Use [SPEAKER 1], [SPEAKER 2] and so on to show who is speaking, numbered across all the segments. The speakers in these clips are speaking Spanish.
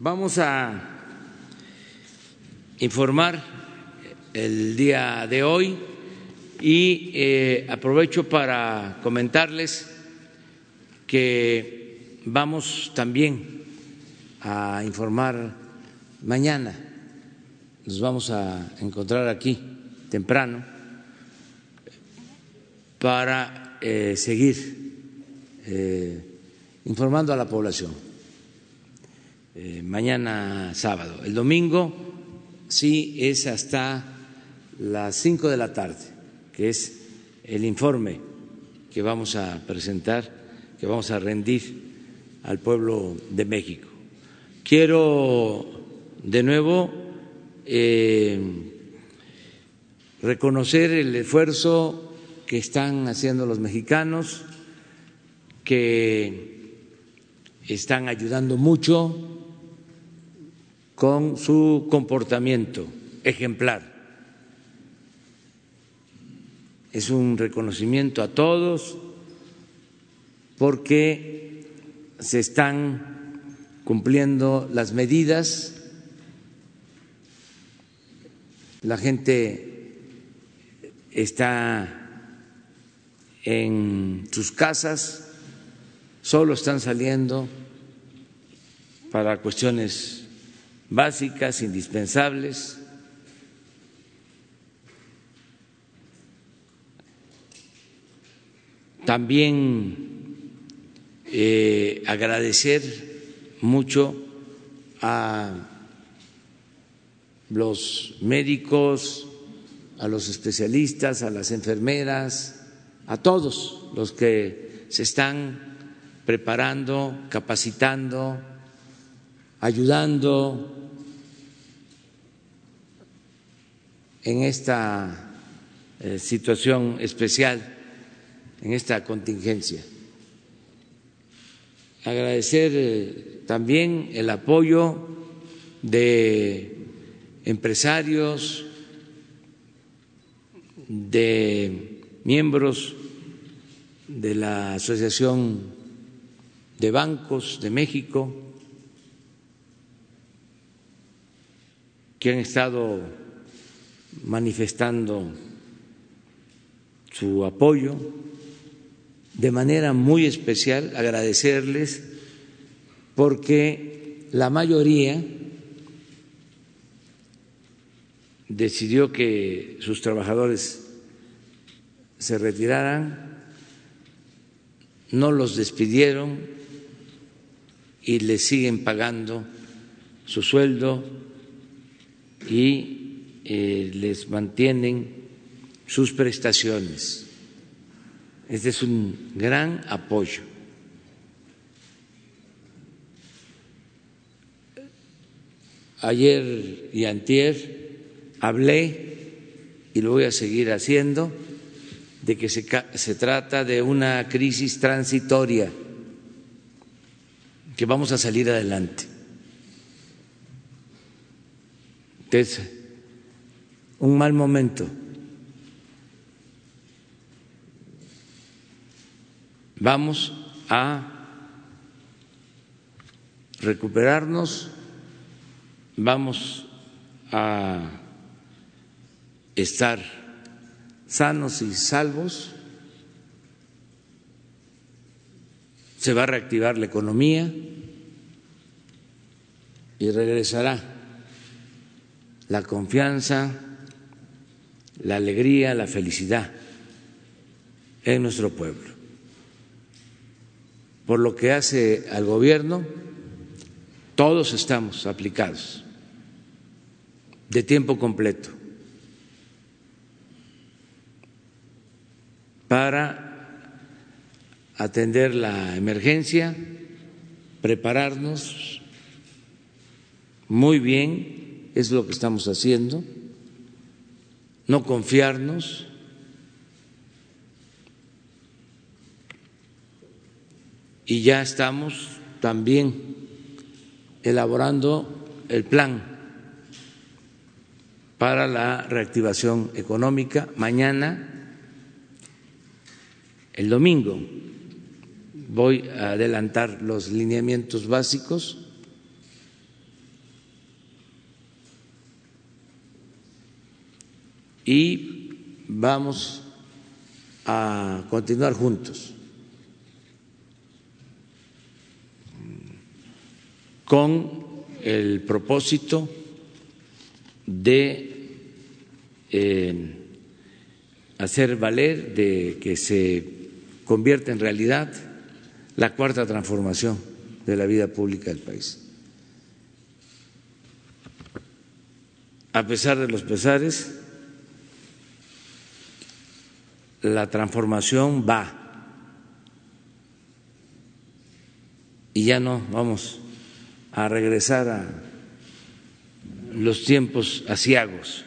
[SPEAKER 1] Vamos a informar el día de hoy y eh, aprovecho para comentarles que vamos también a informar mañana. Nos vamos a encontrar aquí temprano para eh, seguir eh, informando a la población. Mañana sábado. El domingo sí es hasta las cinco de la tarde, que es el informe que vamos a presentar, que vamos a rendir al pueblo de México. Quiero de nuevo eh, reconocer el esfuerzo que están haciendo los mexicanos, que están ayudando mucho con su comportamiento ejemplar. Es un reconocimiento a todos porque se están cumpliendo las medidas, la gente está en sus casas, solo están saliendo para cuestiones básicas, indispensables, También eh, agradecer mucho a los médicos, a los especialistas, a las enfermeras, a todos los que se están preparando, capacitando, ayudando en esta eh, situación especial en esta contingencia. Agradecer eh, también el apoyo de empresarios, de miembros de la Asociación de Bancos de México, que han estado manifestando su apoyo. De manera muy especial agradecerles porque la mayoría decidió que sus trabajadores se retiraran, no los despidieron y les siguen pagando su sueldo y eh, les mantienen sus prestaciones. Este es un gran apoyo. Ayer y antier hablé, y lo voy a seguir haciendo, de que se, se trata de una crisis transitoria, que vamos a salir adelante. Es un mal momento. Vamos a recuperarnos, vamos a estar sanos y salvos, se va a reactivar la economía y regresará la confianza, la alegría, la felicidad en nuestro pueblo. Por lo que hace al gobierno, todos estamos aplicados de tiempo completo para atender la emergencia, prepararnos muy bien, es lo que estamos haciendo, no confiarnos y ya estamos también elaborando el plan para la reactivación económica. Mañana, el domingo, voy a adelantar los lineamientos básicos y vamos a continuar juntos con el propósito de eh, hacer valer, de que se convierta en realidad la cuarta transformación de la vida pública del país. A pesar de los pesares, la transformación va y ya no vamos a regresar a los tiempos asiagos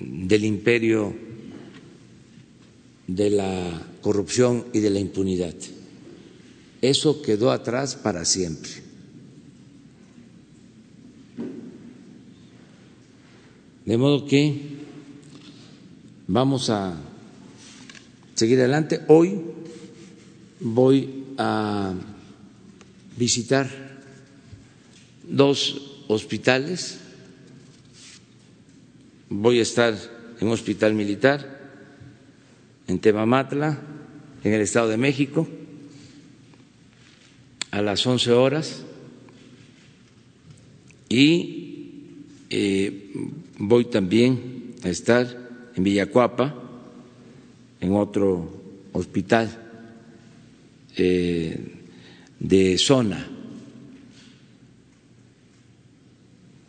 [SPEAKER 1] del imperio de la corrupción y de la impunidad. Eso quedó atrás para siempre. De modo que vamos a seguir adelante. Hoy voy a visitar dos hospitales. Voy a estar en un hospital militar en Temamatla, en el Estado de México, a las 11 horas y eh, voy también a estar en Villacuapa, en otro hospital eh, de zona.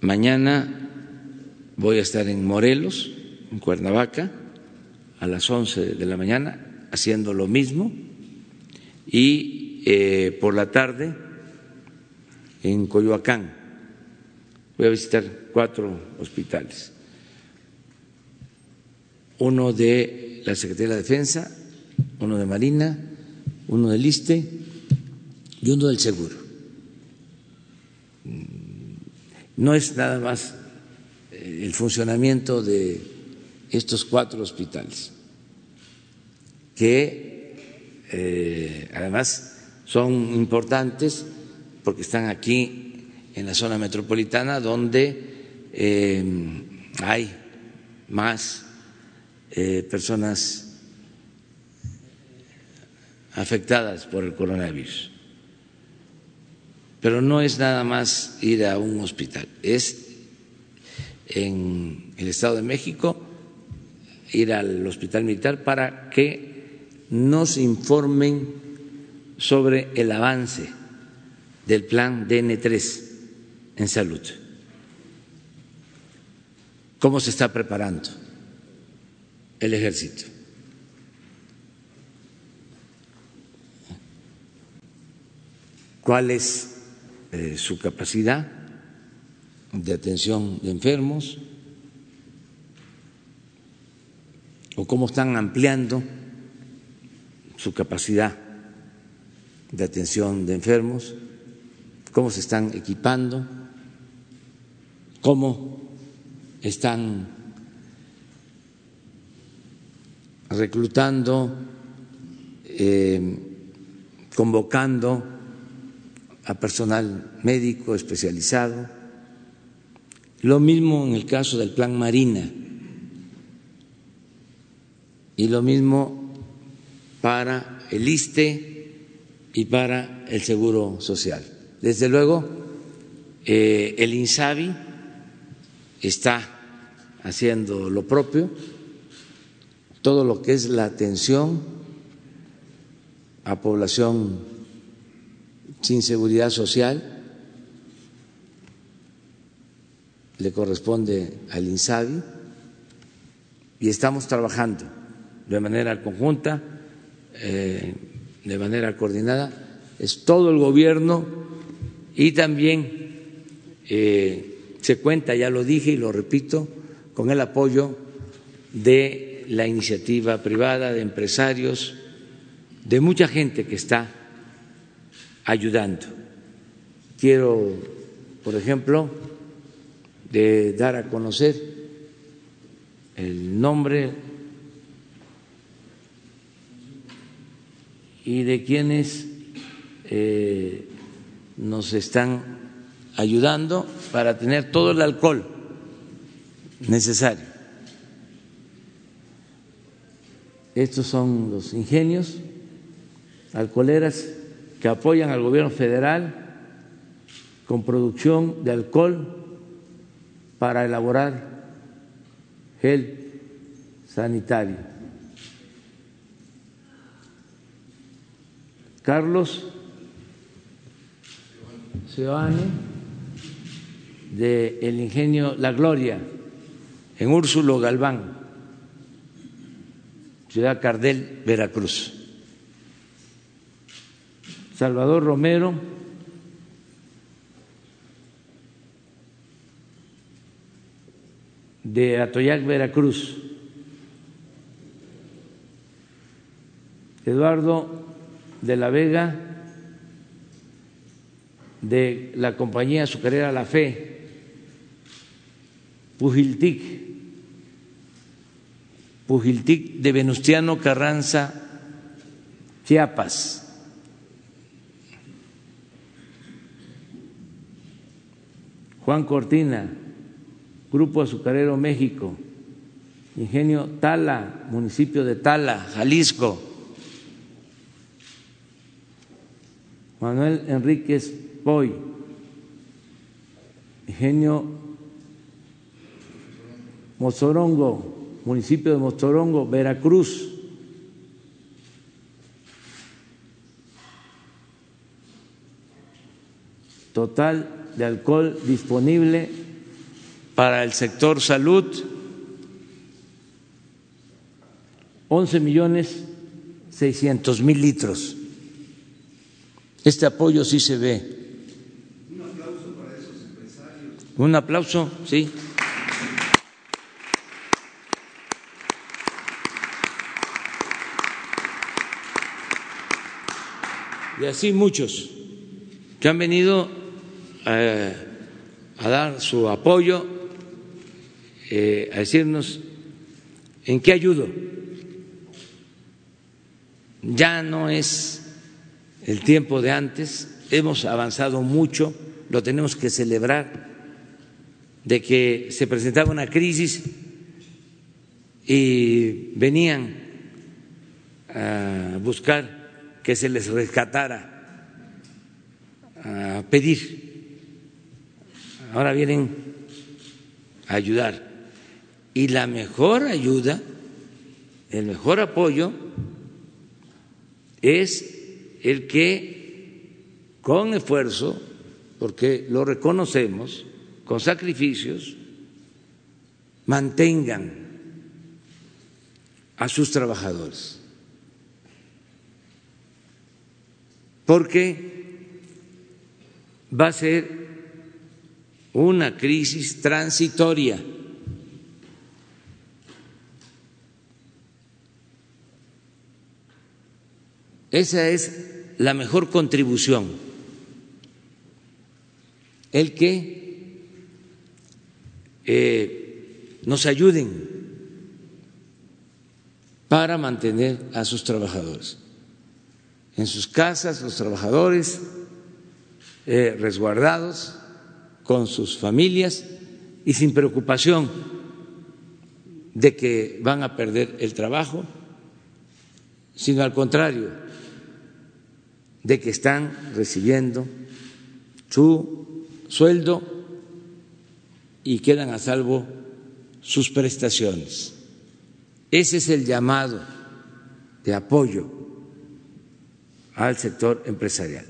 [SPEAKER 1] Mañana voy a estar en Morelos, en Cuernavaca, a las 11 de la mañana haciendo lo mismo y eh, por la tarde en Coyoacán voy a visitar cuatro hospitales. Uno de la Secretaría de la Defensa, uno de Marina, uno del ISTE y uno del Seguro. No es nada más eh, el funcionamiento de estos cuatro hospitales, que eh, además son importantes porque están aquí en la zona metropolitana donde eh, hay más eh, personas afectadas por el coronavirus. Pero no es nada más ir a un hospital, es en el Estado de México ir al hospital militar para que nos informen sobre el avance del plan DN3 en salud. ¿Cómo se está preparando el ejército? ¿Cuál es eh, su capacidad de atención de enfermos? o cómo están ampliando su capacidad de atención de enfermos, cómo se están equipando, cómo están reclutando, eh, convocando a personal médico especializado. Lo mismo en el caso del Plan Marina y lo mismo para el ISTE y para el Seguro Social. Desde luego, eh, el INSABI está haciendo lo propio, todo lo que es la atención a población sin seguridad social le corresponde al INSABI y estamos trabajando de manera conjunta, eh, de manera coordinada, es todo el gobierno y también eh, se cuenta, ya lo dije y lo repito, con el apoyo de la iniciativa privada, de empresarios, de mucha gente que está ayudando. Quiero, por ejemplo, de dar a conocer el nombre y de quienes eh, nos están ayudando para tener todo el alcohol necesario. Estos son los ingenios alcoholeras que apoyan al gobierno federal con producción de alcohol para elaborar gel sanitario. Carlos Seoane de el ingenio La Gloria en Úrsulo Galván, Ciudad Cardel, Veracruz. Salvador Romero de Atoyac, Veracruz. Eduardo de la Vega de la compañía azucarera La Fe, Pujiltic, Pujiltic de Venustiano Carranza, Chiapas. Juan Cortina, Grupo Azucarero México, Ingenio Tala, municipio de Tala, Jalisco. Manuel Enríquez Poy, Ingenio Mozorongo, municipio de Mozorongo, Veracruz. Total de alcohol disponible para el sector salud, 11 millones 600 mil litros. Este apoyo sí se ve.
[SPEAKER 2] Un aplauso para esos empresarios.
[SPEAKER 1] Un aplauso, sí. Y así muchos que han venido eh, a dar su apoyo, eh, a decirnos en qué ayudo. Ya no es el tiempo de antes, hemos avanzado mucho, lo tenemos que celebrar, de que se presentaba una crisis y venían a buscar que se les rescatara, a pedir. Ahora vienen a ayudar. Y la mejor ayuda, el mejor apoyo es el que con esfuerzo, porque lo reconocemos, con sacrificios, mantengan a sus trabajadores. Porque va a ser una crisis transitoria. Esa es la mejor contribución, el que eh, nos ayuden para mantener a sus trabajadores. En sus casas, los trabajadores eh, resguardados con sus familias y sin preocupación de que van a perder el trabajo, sino al contrario, de que están recibiendo su sueldo y quedan a salvo sus prestaciones. Ese es el llamado de apoyo al sector empresarial.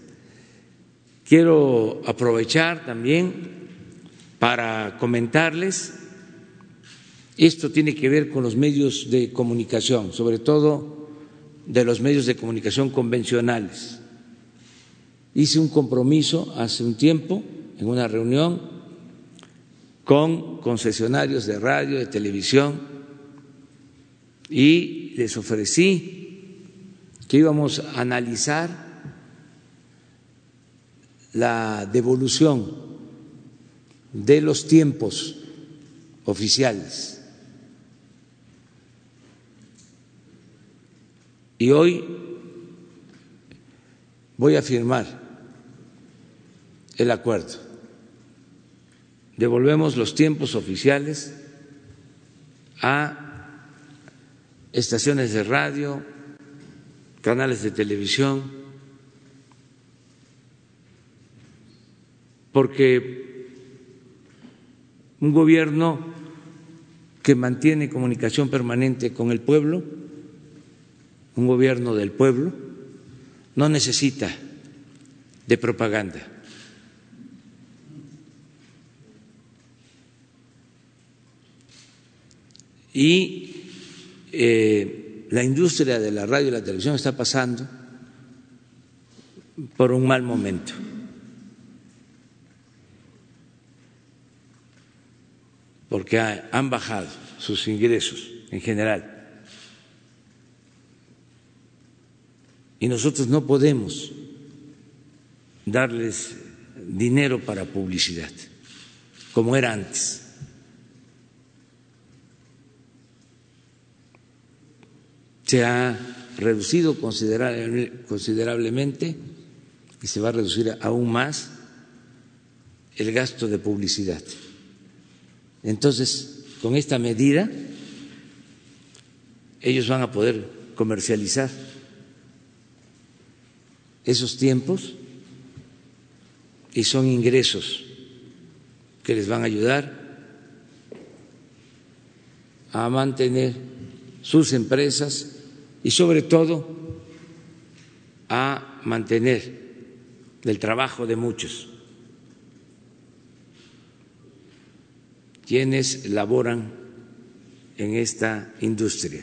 [SPEAKER 1] Quiero aprovechar también para comentarles, esto tiene que ver con los medios de comunicación, sobre todo de los medios de comunicación convencionales. Hice un compromiso hace un tiempo en una reunión con concesionarios de radio, de televisión, y les ofrecí que íbamos a analizar la devolución de los tiempos oficiales. Y hoy voy a firmar el acuerdo. Devolvemos los tiempos oficiales a estaciones de radio, canales de televisión, porque un gobierno que mantiene comunicación permanente con el pueblo, un gobierno del pueblo, no necesita de propaganda. Y eh, la industria de la radio y la televisión está pasando por un mal momento. porque han bajado sus ingresos en general. Y nosotros no podemos darles dinero para publicidad, como era antes. Se ha reducido considerablemente y se va a reducir aún más el gasto de publicidad. Entonces, con esta medida, ellos van a poder comercializar esos tiempos y son ingresos que les van a ayudar a mantener sus empresas y sobre todo a mantener el trabajo de muchos. quienes laboran en esta industria.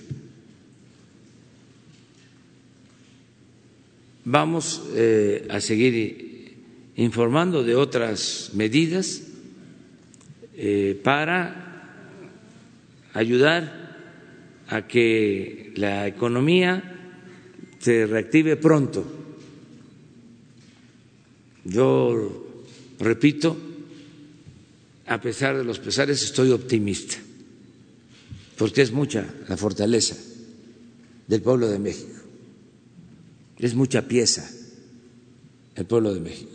[SPEAKER 1] Vamos eh, a seguir informando de otras medidas eh, para ayudar a que la economía se reactive pronto. Yo repito, a pesar de los pesares, estoy optimista, porque es mucha la fortaleza del pueblo de México, es mucha pieza el pueblo de México.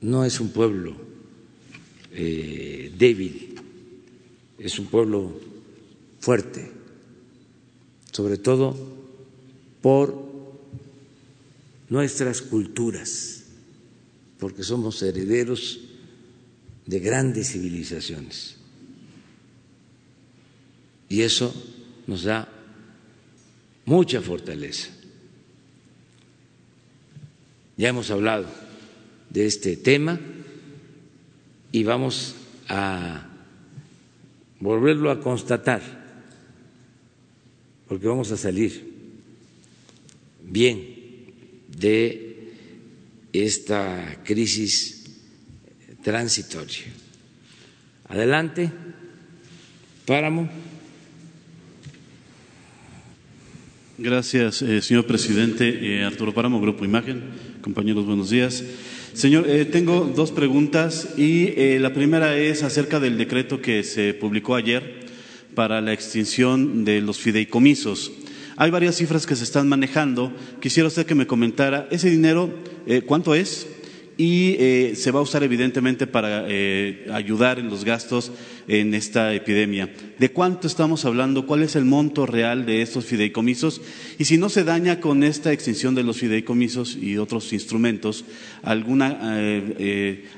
[SPEAKER 1] No es un pueblo eh, débil, es un pueblo fuerte, sobre todo por nuestras culturas porque somos herederos de grandes civilizaciones. Y eso nos da mucha fortaleza. Ya hemos hablado de este tema y vamos a volverlo a constatar, porque vamos a salir bien de esta crisis transitoria. Adelante, Páramo.
[SPEAKER 3] Gracias, eh, señor presidente. Eh, Arturo Páramo, Grupo Imagen. Compañeros, buenos días. Señor, eh, tengo dos preguntas y la primera es acerca del decreto que se publicó ayer para la extinción de los fideicomisos. Hay varias cifras que se están manejando. Quisiera usted que me comentara ese dinero, eh, cuánto es y eh, se va a usar evidentemente para eh, ayudar en los gastos en esta epidemia. ¿De cuánto estamos hablando? ¿Cuál es el monto real de estos fideicomisos? Y si no se daña con esta extinción de los fideicomisos y otros instrumentos alguna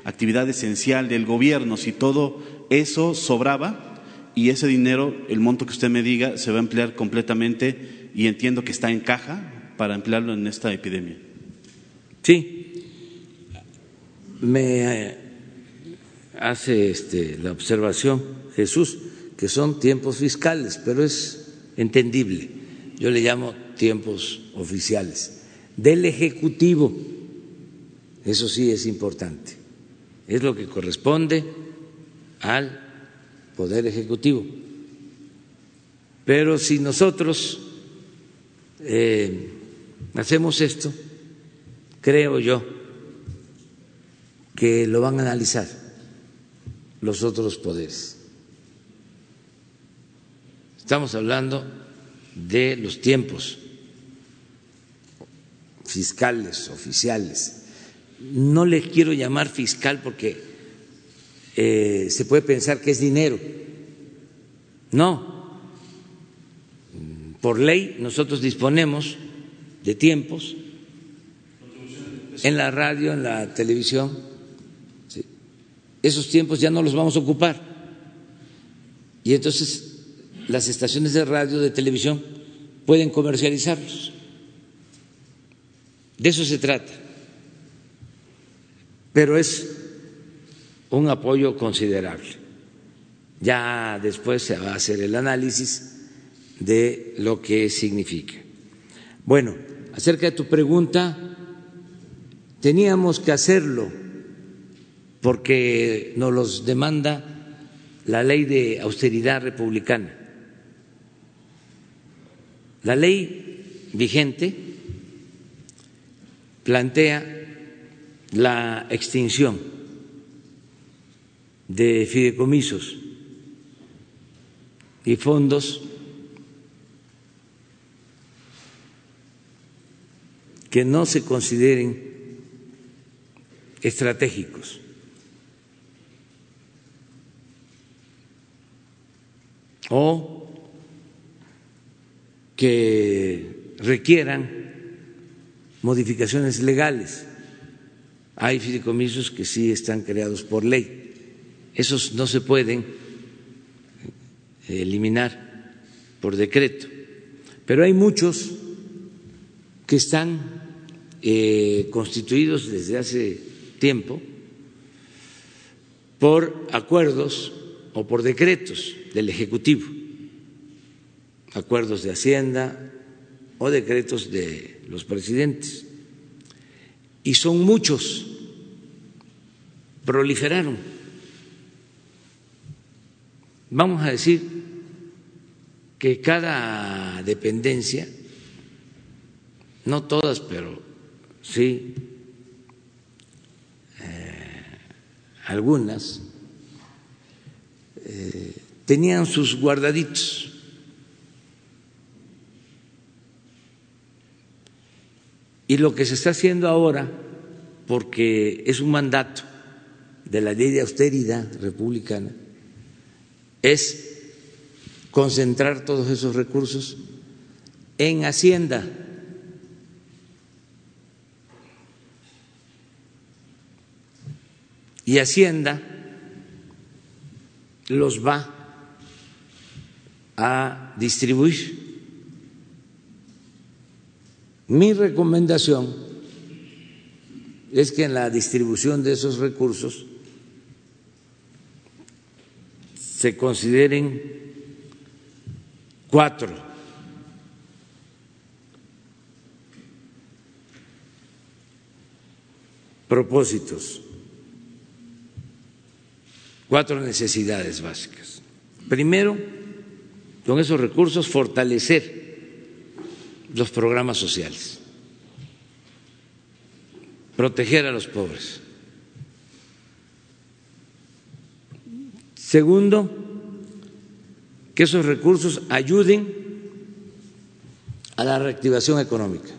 [SPEAKER 3] actividad esencial del gobierno, si todo eso sobraba y ese dinero, el monto que usted me diga, se va a emplear completamente y entiendo que está en caja para emplearlo en esta epidemia.
[SPEAKER 1] Sí, me eh, hace este, la observación Jesús que son tiempos fiscales, pero es entendible. Yo le llamo tiempos oficiales. Del Ejecutivo, eso sí es importante, es lo que corresponde al Poder Ejecutivo. Pero si nosotros eh, hacemos esto, creo yo que lo van a analizar los otros poderes. Estamos hablando de los tiempos fiscales, oficiales. No les quiero llamar fiscal porque eh, se puede pensar que es dinero. No. Por ley nosotros disponemos de tiempos en la radio, en la televisión. Esos tiempos ya no los vamos a ocupar. Y entonces las estaciones de radio, de televisión, pueden comercializarlos. De eso se trata. Pero es un apoyo considerable. Ya después se va a hacer el análisis de lo que significa. Bueno, acerca de tu pregunta, teníamos que hacerlo porque nos los demanda la ley de austeridad republicana. La ley vigente plantea la extinción de fideicomisos y fondos que no se consideren estratégicos. O que requieran modificaciones legales. Hay fideicomisos que sí están creados por ley. Esos no se pueden eliminar por decreto. Pero hay muchos que están eh, constituidos desde hace tiempo por acuerdos o por decretos del Ejecutivo, acuerdos de Hacienda o decretos de los presidentes. Y son muchos, proliferaron. Vamos a decir que cada dependencia, no todas, pero sí eh, algunas, eh, tenían sus guardaditos. Y lo que se está haciendo ahora, porque es un mandato de la ley de austeridad republicana, es concentrar todos esos recursos en Hacienda. Y Hacienda los va a distribuir. Mi recomendación es que en la distribución de esos recursos se consideren cuatro propósitos, cuatro necesidades básicas. Primero, con esos recursos fortalecer los programas sociales, proteger a los pobres. Segundo, que esos recursos ayuden a la reactivación económica.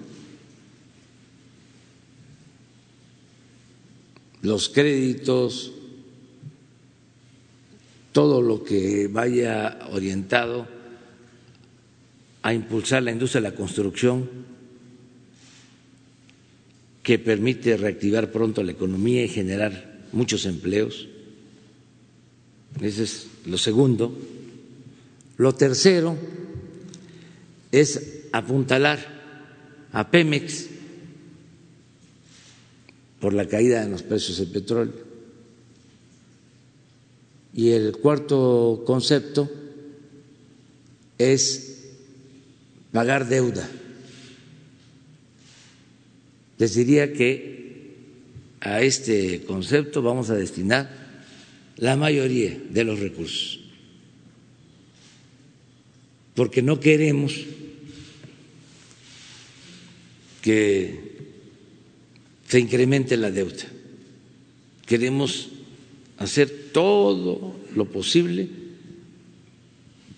[SPEAKER 1] Los créditos, todo lo que vaya orientado a impulsar la industria de la construcción que permite reactivar pronto la economía y generar muchos empleos. Ese es lo segundo. Lo tercero es apuntalar a Pemex por la caída en los precios del petróleo. Y el cuarto concepto es pagar deuda. Les diría que a este concepto vamos a destinar la mayoría de los recursos, porque no queremos que se incremente la deuda. Queremos hacer todo lo posible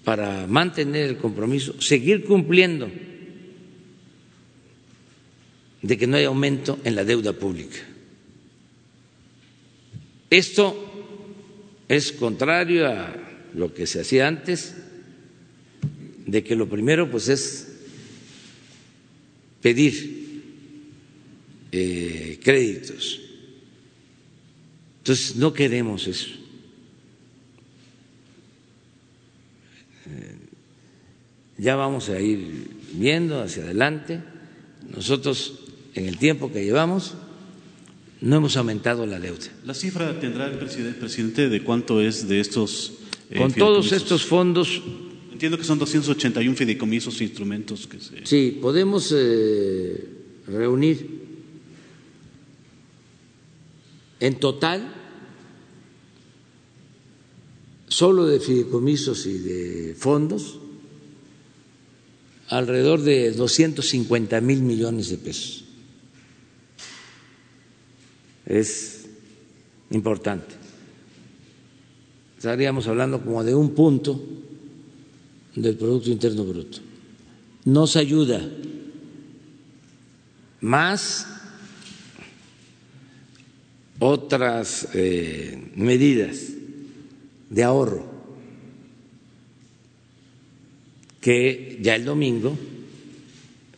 [SPEAKER 1] para mantener el compromiso, seguir cumpliendo de que no haya aumento en la deuda pública. Esto es contrario a lo que se hacía antes, de que lo primero pues es pedir eh, créditos. Entonces no queremos eso. Ya vamos a ir viendo hacia adelante. Nosotros, en el tiempo que llevamos, no hemos aumentado la deuda.
[SPEAKER 3] ¿La cifra tendrá el presidente, de cuánto es de estos?
[SPEAKER 1] Eh, Con todos estos fondos.
[SPEAKER 3] Entiendo que son 281 fideicomisos e instrumentos que se.
[SPEAKER 1] Sí, podemos eh, reunir en total, solo de fideicomisos y de fondos, alrededor de 250 mil millones de pesos. Es importante. Estaríamos hablando como de un punto del Producto Interno Bruto. Nos ayuda más otras eh, medidas de ahorro que ya el domingo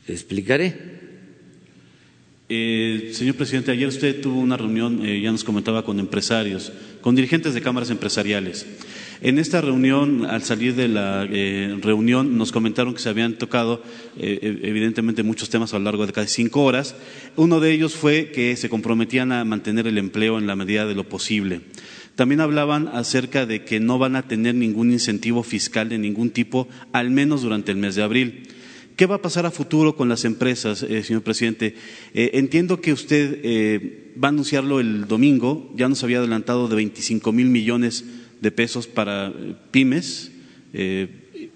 [SPEAKER 1] explicaré.
[SPEAKER 3] Eh, señor presidente, ayer usted tuvo una reunión, eh, ya nos comentaba, con empresarios, con dirigentes de cámaras empresariales. En esta reunión, al salir de la eh, reunión, nos comentaron que se habían tocado, evidentemente, muchos temas a lo largo de casi cinco horas. Uno de ellos fue que se comprometían a mantener el empleo en la medida de lo posible. También hablaban acerca de que no van a tener ningún incentivo fiscal de ningún tipo, al menos durante el mes de abril. ¿Qué va a pasar a futuro con las empresas, eh, señor presidente? Eh, entiendo que usted eh, va a anunciarlo el domingo, ya nos había adelantado de 25 mil millones de pesos para pymes,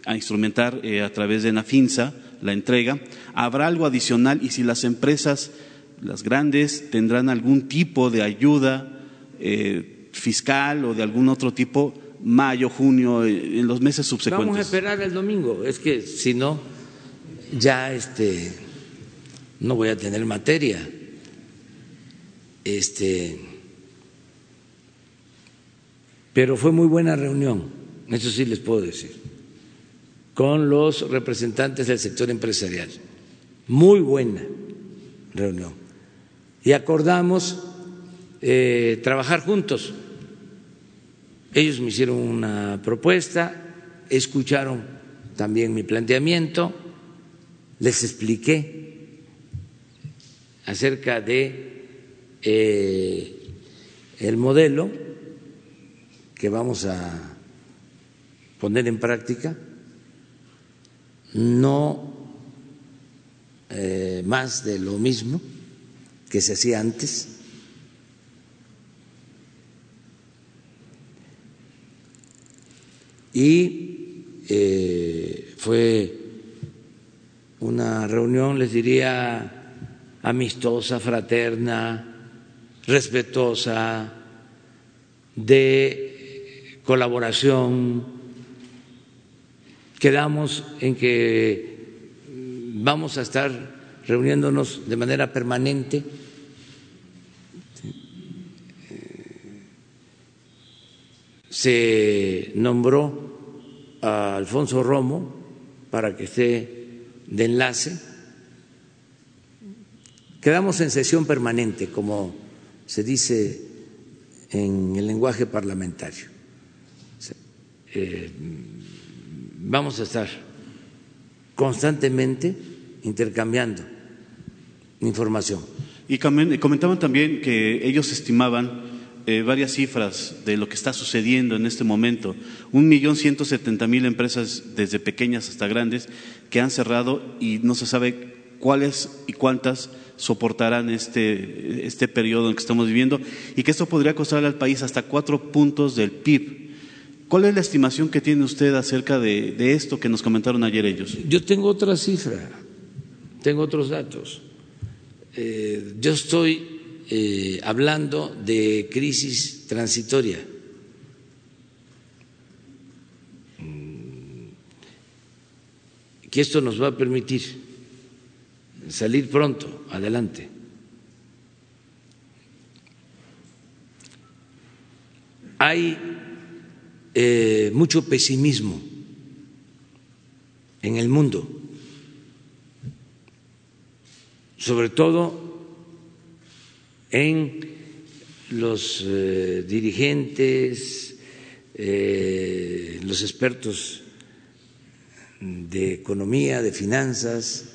[SPEAKER 3] a instrumentar a través de Nafinsa la entrega. ¿Habrá algo adicional y si las empresas, las grandes, tendrán algún tipo de ayuda? Fiscal o de algún otro tipo mayo, junio, en los meses subsecuentes.
[SPEAKER 1] Vamos a esperar el domingo, es que si no, ya este, no voy a tener materia. Este, pero fue muy buena reunión, eso sí les puedo decir, con los representantes del sector empresarial. Muy buena reunión. Y acordamos eh, trabajar juntos. Ellos me hicieron una propuesta, escucharon también mi planteamiento, les expliqué acerca de eh, el modelo que vamos a poner en práctica, no eh, más de lo mismo que se hacía antes y eh, fue una reunión, les diría, amistosa, fraterna, respetuosa, de colaboración. Quedamos en que vamos a estar reuniéndonos de manera permanente. Se nombró a Alfonso Romo para que esté de enlace. Quedamos en sesión permanente, como se dice en el lenguaje parlamentario. Eh, vamos a estar constantemente intercambiando información.
[SPEAKER 3] Y comentaban también que ellos estimaban eh, varias cifras de lo que está sucediendo en este momento. Un millón ciento setenta mil empresas, desde pequeñas hasta grandes, que han cerrado y no se sabe cuáles y cuántas soportarán este, este periodo en que estamos viviendo y que esto podría costarle al país hasta cuatro puntos del PIB. ¿Cuál es la estimación que tiene usted acerca de, esto que nos comentaron ayer ellos?
[SPEAKER 1] Yo tengo otra cifra, tengo otros datos. Eh, yo estoy eh, hablando de crisis transitoria. Mm, que esto nos va a permitir salir pronto adelante. Hay eh, mucho pesimismo en el mundo, sobre todo en los eh, dirigentes, eh, los expertos de economía, de finanzas,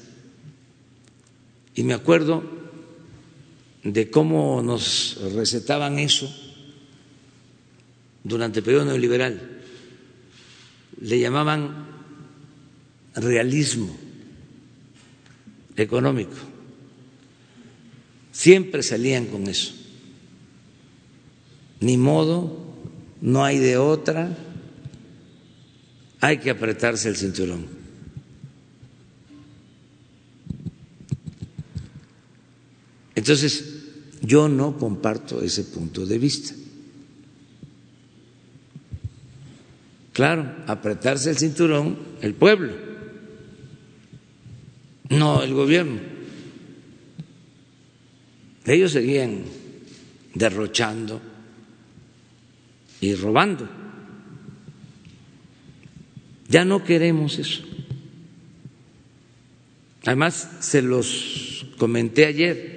[SPEAKER 1] y me acuerdo de cómo nos recetaban eso durante el periodo neoliberal. Le llamaban realismo económico. Siempre salían con eso. Ni modo, no hay de otra, hay que apretarse el cinturón. Entonces, yo no comparto ese punto de vista. Claro, apretarse el cinturón el pueblo, no el gobierno. Ellos seguían derrochando y robando. Ya no queremos eso. Además, se los comenté ayer.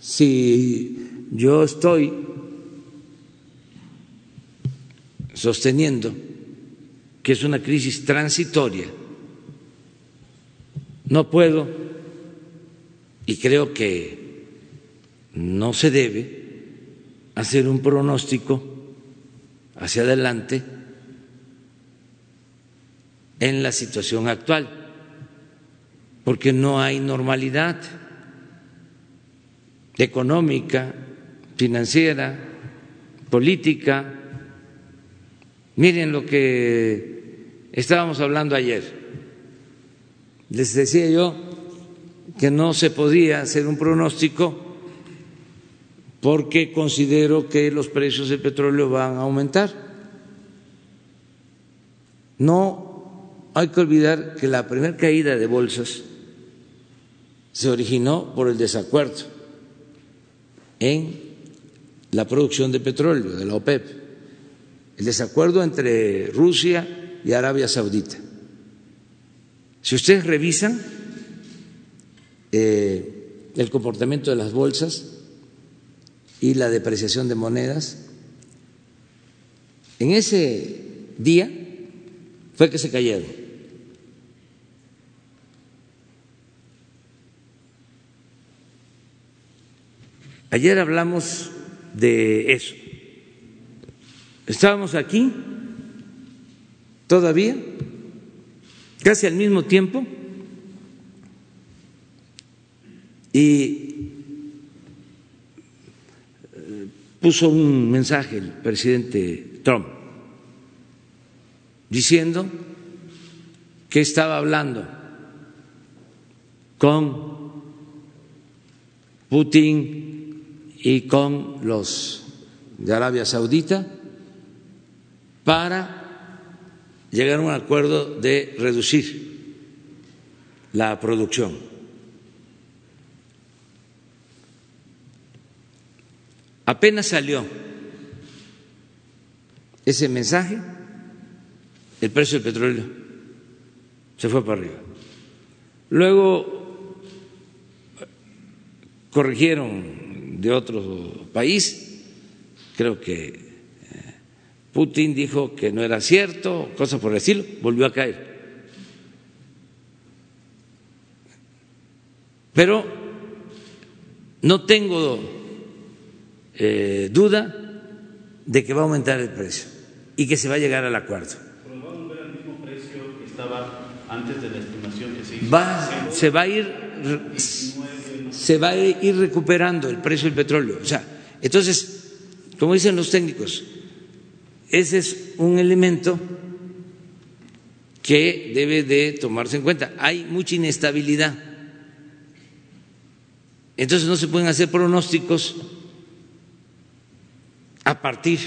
[SPEAKER 1] Si yo estoy sosteniendo que es una crisis transitoria, no puedo, y creo que no se debe, hacer un pronóstico hacia adelante en la situación actual, porque no hay normalidad económica, financiera, política. Miren lo que estábamos hablando ayer. Les decía yo que no se podía hacer un pronóstico porque considero que los precios del petróleo van a aumentar. No hay que olvidar que la primera caída de bolsas se originó por el desacuerdo en la producción de petróleo de la OPEP, el desacuerdo entre Rusia y Arabia Saudita. Si ustedes revisan eh, el comportamiento de las bolsas, y la depreciación de monedas. En ese día fue que se cayeron. Ayer hablamos de eso. Estábamos aquí todavía, casi al mismo tiempo, y puso un mensaje el presidente Trump diciendo que estaba hablando con Putin y con los de Arabia Saudita para llegar a un acuerdo de reducir la producción. Apenas salió ese mensaje, el precio del petróleo se fue para arriba. Luego corrigieron de otro país, creo que eh, Putin dijo que no era cierto, cosas por decirlo, volvió a caer. Pero no tengo eh, duda de que va a aumentar el precio y que se va a llegar al acuerdo. Va, se va a ir se va a ir recuperando el precio del petróleo. O sea, entonces, como dicen los técnicos, ese es un elemento que debe de tomarse en cuenta. Hay mucha inestabilidad. Entonces no se pueden hacer pronósticos a partir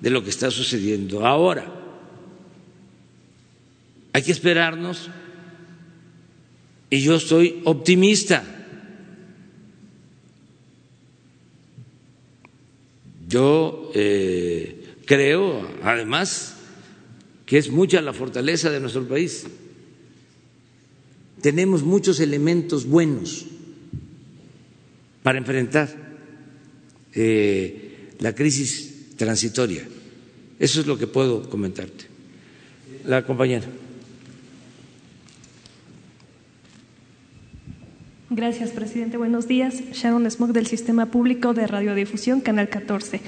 [SPEAKER 1] de lo que está sucediendo ahora. Hay que esperarnos y yo estoy optimista. Yo eh, creo, además, que es mucha la fortaleza de nuestro país. Tenemos muchos elementos buenos para enfrentar eh, la crisis transitoria. Eso es lo que puedo comentarte. La compañera.
[SPEAKER 4] Gracias, presidente. Buenos días. Sharon Smog del Sistema Público de Radiodifusión, Canal 14.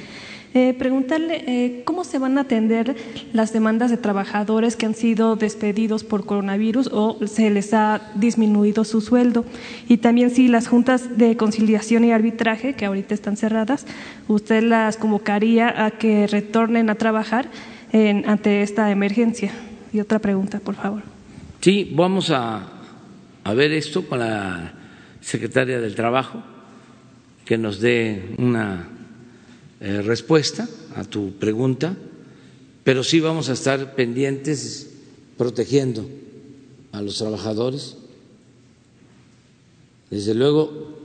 [SPEAKER 4] Eh, preguntarle eh, cómo se van a atender las demandas de trabajadores que han sido despedidos por coronavirus o se les ha disminuido su sueldo. Y también si las juntas de conciliación y arbitraje, que ahorita están cerradas, usted las convocaría a que retornen a trabajar ante esta emergencia. Y otra pregunta, por favor.
[SPEAKER 1] Sí, vamos a, a ver esto con la secretaria del Trabajo, que nos dé una eh, respuesta a tu pregunta, pero sí vamos a estar pendientes protegiendo a los trabajadores. Desde luego,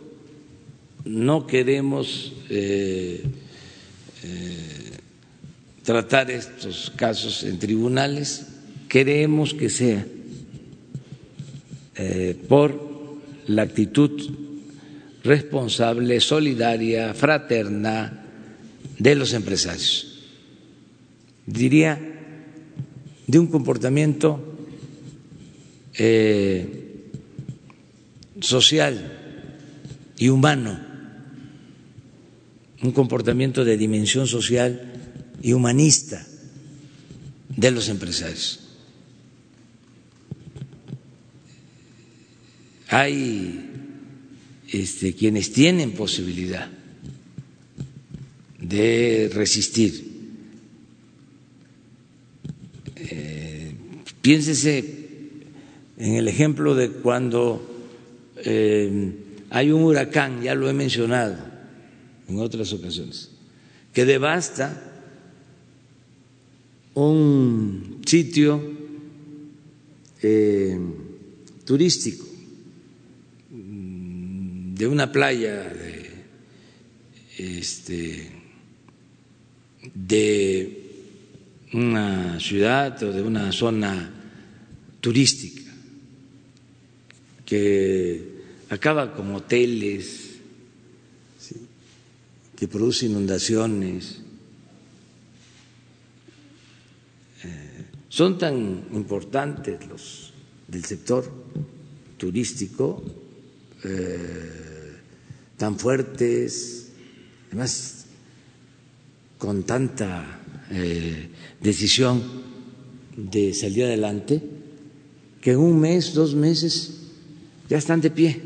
[SPEAKER 1] no queremos eh, eh, tratar estos casos en tribunales, queremos que sea por la actitud responsable, solidaria, fraterna, de los empresarios. Diría de un comportamiento eh, social y humano, un comportamiento de dimensión social y humanista de los empresarios. Hay este, quienes tienen posibilidad de resistir. Eh, piénsese en el ejemplo de cuando eh, hay un huracán, ya lo he mencionado en otras ocasiones, que devasta un sitio eh, turístico de una playa de este de una ciudad o de una zona turística que acaba con hoteles, que produce inundaciones. Eh, son tan importantes los del sector turístico, eh, tan fuertes, además con tanta eh, decisión de salir adelante que en un mes, dos meses ya están de pie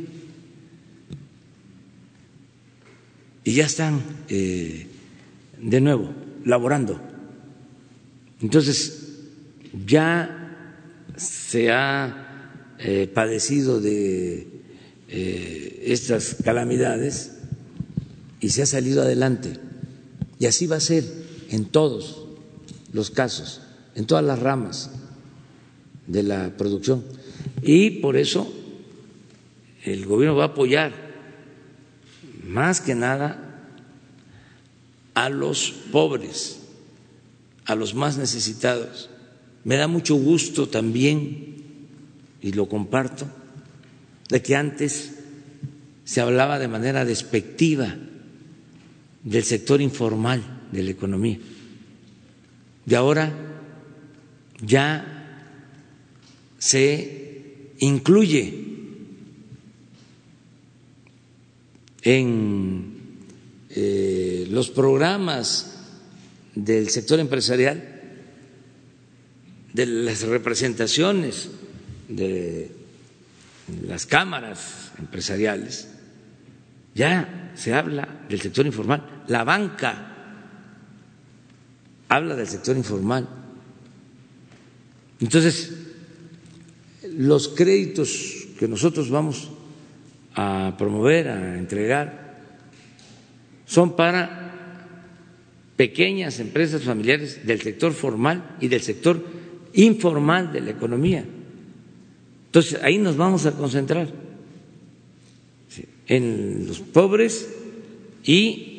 [SPEAKER 1] y ya están eh, de nuevo laborando. Entonces, ya se ha eh, padecido de estas calamidades y se ha salido adelante. Y así va a ser en todos los casos, en todas las ramas de la producción. Y por eso el gobierno va a apoyar más que nada a los pobres, a los más necesitados. Me da mucho gusto también, y lo comparto, de que antes se hablaba de manera despectiva del sector informal de la economía. Y ahora ya se incluye en eh, los programas del sector empresarial, de las representaciones de las cámaras empresariales, ya se habla del sector informal, la banca habla del sector informal. Entonces, los créditos que nosotros vamos a promover, a entregar, son para pequeñas empresas familiares del sector formal y del sector informal de la economía. Entonces, ahí nos vamos a concentrar en los pobres y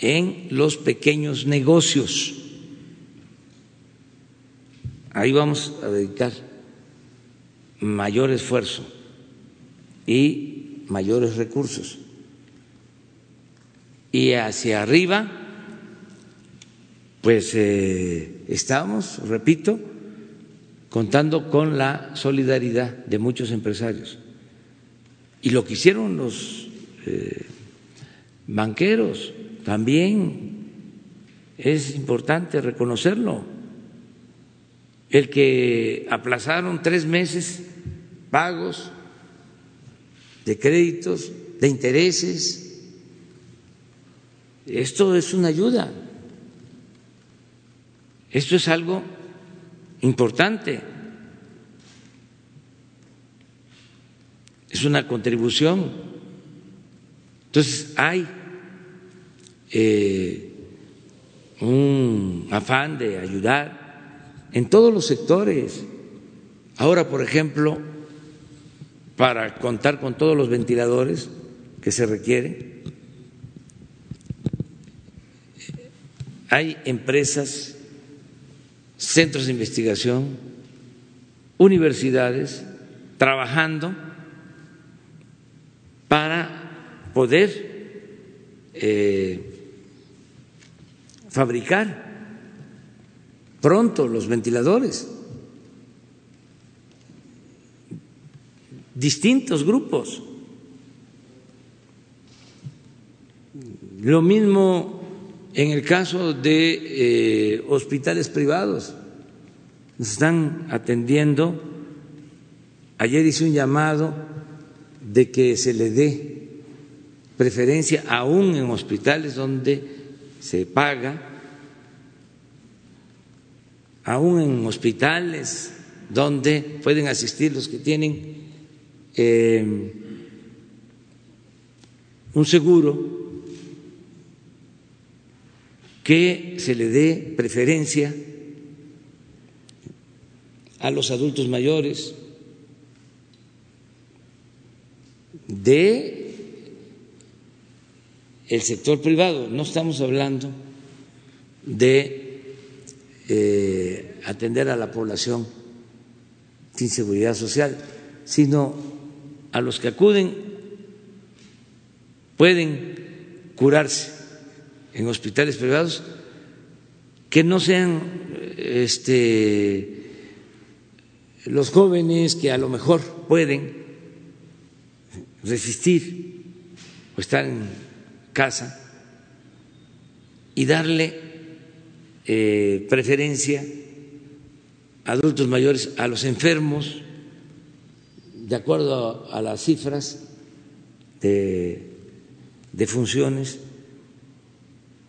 [SPEAKER 1] en los pequeños negocios. Ahí vamos a dedicar mayor esfuerzo y mayores recursos. Y hacia arriba, pues eh, estamos, repito, contando con la solidaridad de muchos empresarios. Y lo que hicieron los eh, banqueros también es importante reconocerlo. El que aplazaron tres meses pagos de créditos, de intereses, esto es una ayuda, esto es algo importante, es una contribución. Entonces hay eh, un afán de ayudar en todos los sectores. Ahora, por ejemplo, para contar con todos los ventiladores que se requieren, hay empresas, centros de investigación, universidades trabajando para poder eh, fabricar pronto los ventiladores. Distintos grupos. Lo mismo en el caso de eh, hospitales privados. Están atendiendo. Ayer hice un llamado de que se le dé preferencia aún en hospitales donde se paga, aún en hospitales donde pueden asistir los que tienen eh, un seguro, que se le dé preferencia a los adultos mayores de el sector privado, no estamos hablando de eh, atender a la población sin seguridad social, sino a los que acuden pueden curarse en hospitales privados que no sean este, los jóvenes que a lo mejor pueden resistir o estar en casa y darle eh, preferencia a adultos mayores, a los enfermos, de acuerdo a, las cifras de, funciones,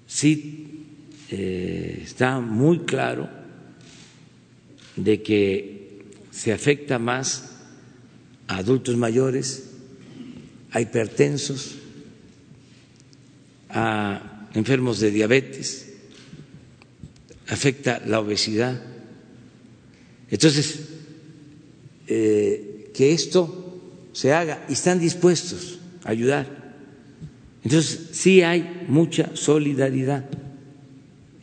[SPEAKER 1] sí eh, está muy claro de que se afecta más a adultos mayores, a hipertensos, a enfermos de diabetes, afecta la obesidad. Entonces, eh, que esto se haga y están dispuestos a ayudar. Entonces, sí hay mucha solidaridad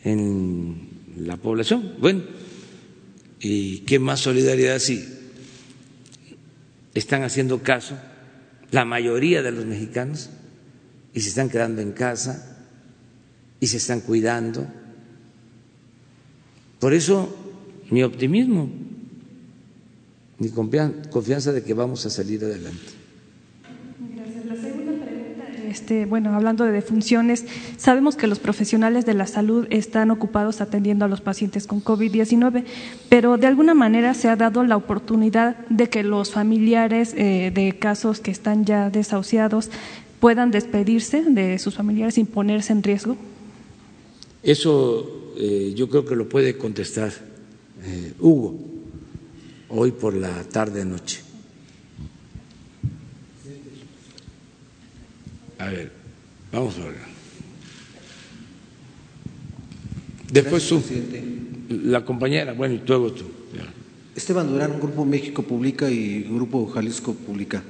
[SPEAKER 1] en la población. Bueno, ¿y qué más solidaridad si están haciendo caso la mayoría de los mexicanos y se están quedando en casa y se están cuidando. Por eso mi optimismo, mi confianza de que vamos a salir adelante.
[SPEAKER 4] Gracias. La segunda pregunta, este, bueno, hablando de defunciones, sabemos que los profesionales de la salud están ocupados atendiendo a los pacientes con COVID-19, pero de alguna manera se ha dado la oportunidad de que los familiares eh, de casos que están ya desahuciados puedan despedirse de sus familiares sin ponerse en riesgo?
[SPEAKER 1] Eso eh, yo creo que lo puede contestar eh, Hugo hoy por la tarde A ver, vamos a ver. Después tú, la compañera, bueno, y luego tú.
[SPEAKER 5] Esteban Durán, Grupo México Publica y Grupo Jalisco Publica.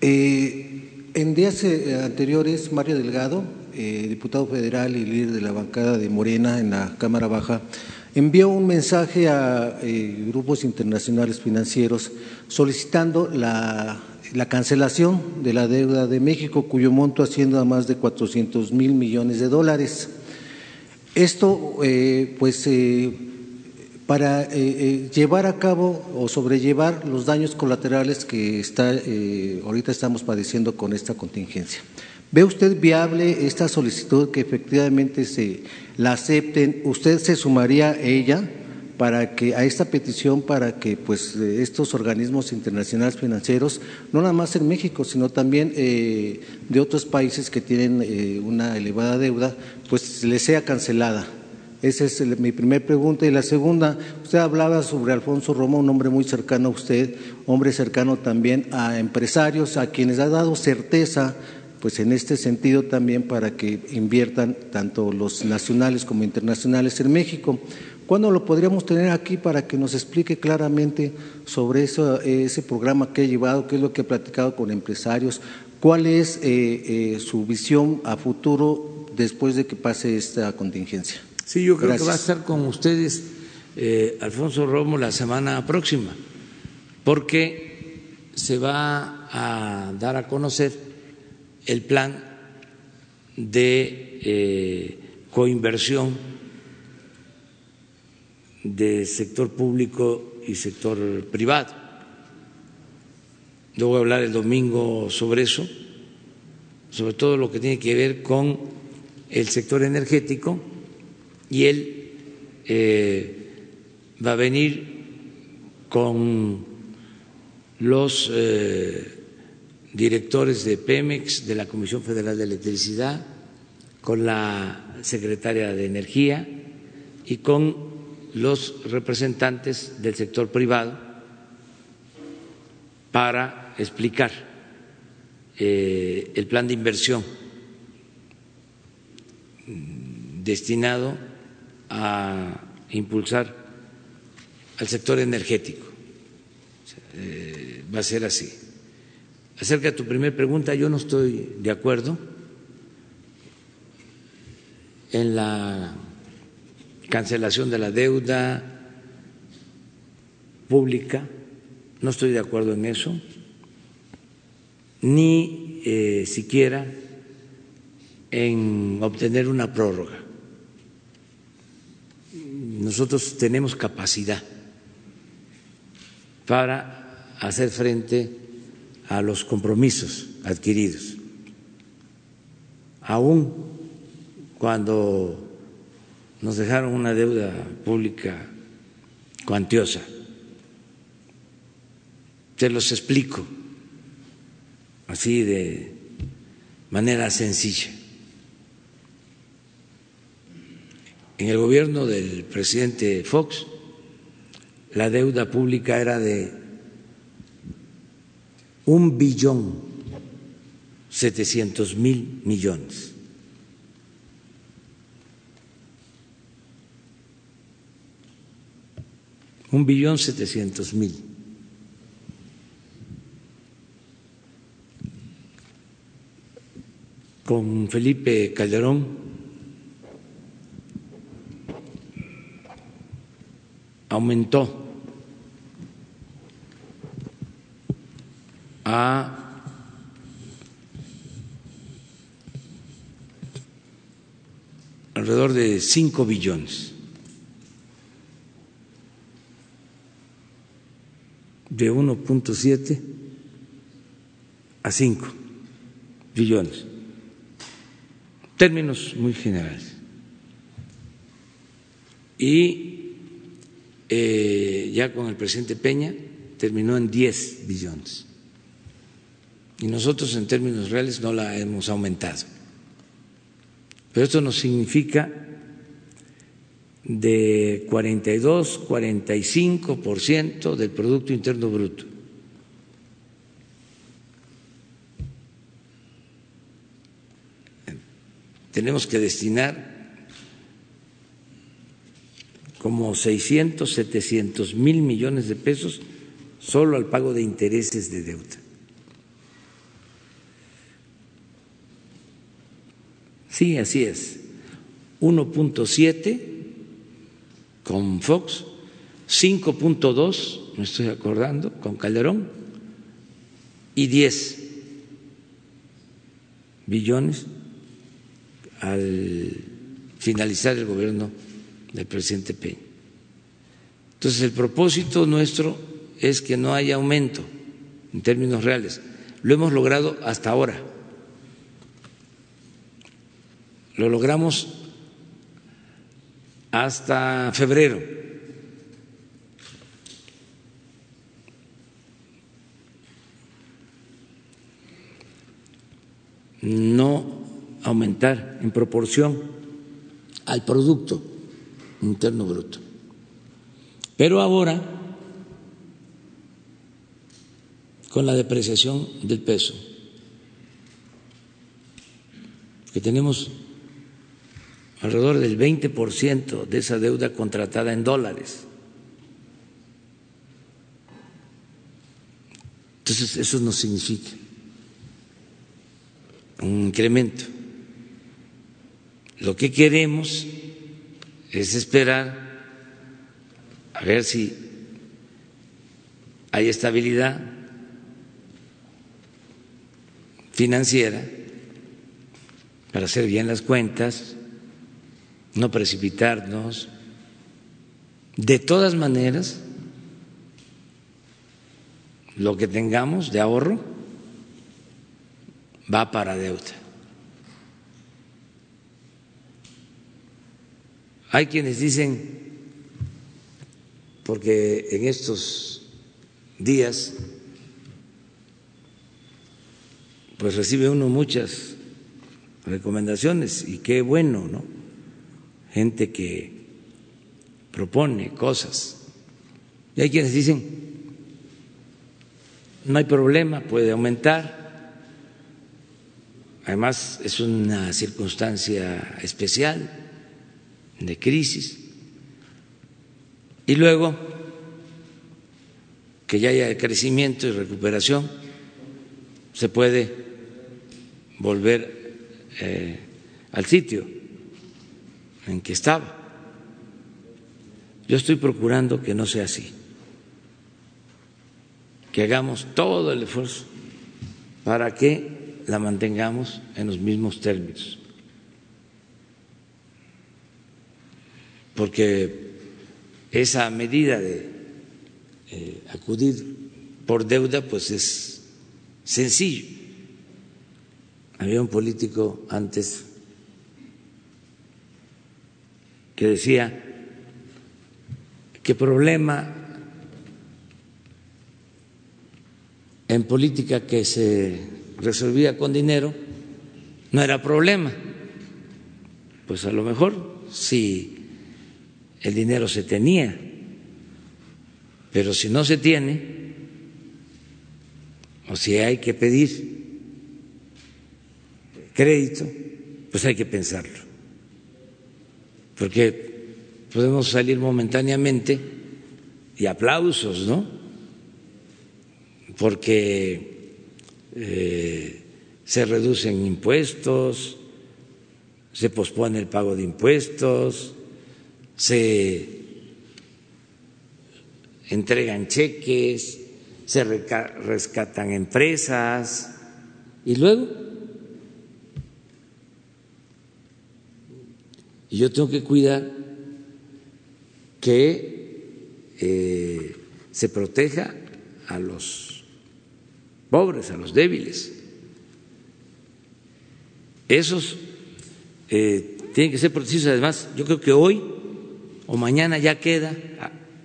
[SPEAKER 5] Eh, en días eh, anteriores, Mario Delgado, eh, diputado federal y líder de la bancada de Morena en la Cámara Baja, envió un mensaje a grupos internacionales financieros solicitando la, la, cancelación de la deuda de México, cuyo monto asciende a más de 400 mil millones de dólares. Esto, eh, pues, eh, para llevar a cabo o sobrellevar los daños colaterales que está, ahorita estamos padeciendo con esta contingencia. ¿Ve usted viable esta solicitud que efectivamente se la acepten? ¿Usted se sumaría a ella para que a esta petición para que pues estos organismos internacionales financieros, no nada más en México, sino también eh, de otros países que tienen eh, una elevada deuda, pues le sea cancelada? Esa es mi primera pregunta. Y la segunda, usted hablaba sobre Alfonso Romo, un hombre muy cercano a usted, hombre cercano también a empresarios, a quienes ha dado certeza pues en este sentido también para que inviertan tanto los nacionales como internacionales en México. ¿Cuándo lo podríamos tener aquí para que nos explique claramente sobre eso, ese programa que ha llevado, qué es lo que ha platicado con empresarios, cuál es eh, eh, su visión a futuro después de que pase esta contingencia?
[SPEAKER 1] Sí, yo creo Gracias. que va a estar con ustedes eh, Alfonso Romo la semana próxima, porque se va a dar a conocer el plan de eh, coinversión de sector público y sector privado. Yo voy a hablar el domingo sobre eso, sobre todo lo que tiene que ver con el sector energético y él eh, va a venir con los eh, directores de Pemex, de la Comisión Federal de Electricidad, con la secretaria de Energía y con los representantes del sector privado para explicar eh, el plan de inversión destinado a impulsar al sector energético. Eh, va a ser así. Acerca de tu primera pregunta, yo no estoy de acuerdo en la cancelación de la deuda pública, no estoy de acuerdo en eso, ni eh, siquiera en obtener una prórroga. Nosotros tenemos capacidad para hacer frente a los compromisos adquiridos, aún cuando nos dejaron una deuda pública cuantiosa. Te los explico así de manera sencilla. En el gobierno del presidente Fox, la deuda pública era de un billón setecientos mil millones. Un billón setecientos mil. Con Felipe Calderón aumentó a alrededor de 5 billones. De 1.7 a 5 billones. Términos muy generales. Y eh, ya con el presidente Peña terminó en 10 billones y nosotros en términos reales no la hemos aumentado. Pero esto nos significa de 42, 45 por ciento del Producto Interno Bruto. Tenemos que destinar como 600, 700 mil millones de pesos solo al pago de intereses de deuda. Sí, así es. 1.7 con Fox, 5.2, me estoy acordando, con Calderón, y 10 billones al finalizar el gobierno del presidente Peña. Entonces, el propósito nuestro es que no haya aumento en términos reales. Lo hemos logrado hasta ahora. Lo logramos hasta febrero. No aumentar en proporción al Producto Interno Bruto. Pero ahora, con la depreciación del peso, que tenemos alrededor del 20% de esa deuda contratada en dólares. Entonces, eso no significa un incremento. Lo que queremos es esperar a ver si hay estabilidad financiera para hacer bien las cuentas no precipitarnos. De todas maneras, lo que tengamos de ahorro va para deuda. Hay quienes dicen, porque en estos días pues recibe uno muchas recomendaciones y qué bueno, ¿no? Gente que propone cosas. Y hay quienes dicen, no hay problema, puede aumentar. Además, es una circunstancia especial de crisis. Y luego, que ya haya crecimiento y recuperación, se puede volver eh, al sitio en que estaba. Yo estoy procurando que no sea así, que hagamos todo el esfuerzo para que la mantengamos en los mismos términos. Porque esa medida de eh, acudir por deuda, pues es sencillo. Había un político antes que decía que problema en política que se resolvía con dinero no era problema. Pues a lo mejor si el dinero se tenía, pero si no se tiene, o si hay que pedir crédito, pues hay que pensarlo porque podemos salir momentáneamente y aplausos, ¿no? Porque eh, se reducen impuestos, se pospone el pago de impuestos, se entregan cheques, se rescatan empresas y luego Y yo tengo que cuidar que eh, se proteja a los pobres, a los débiles. Esos eh, tienen que ser protegidos. Además, yo creo que hoy o mañana ya queda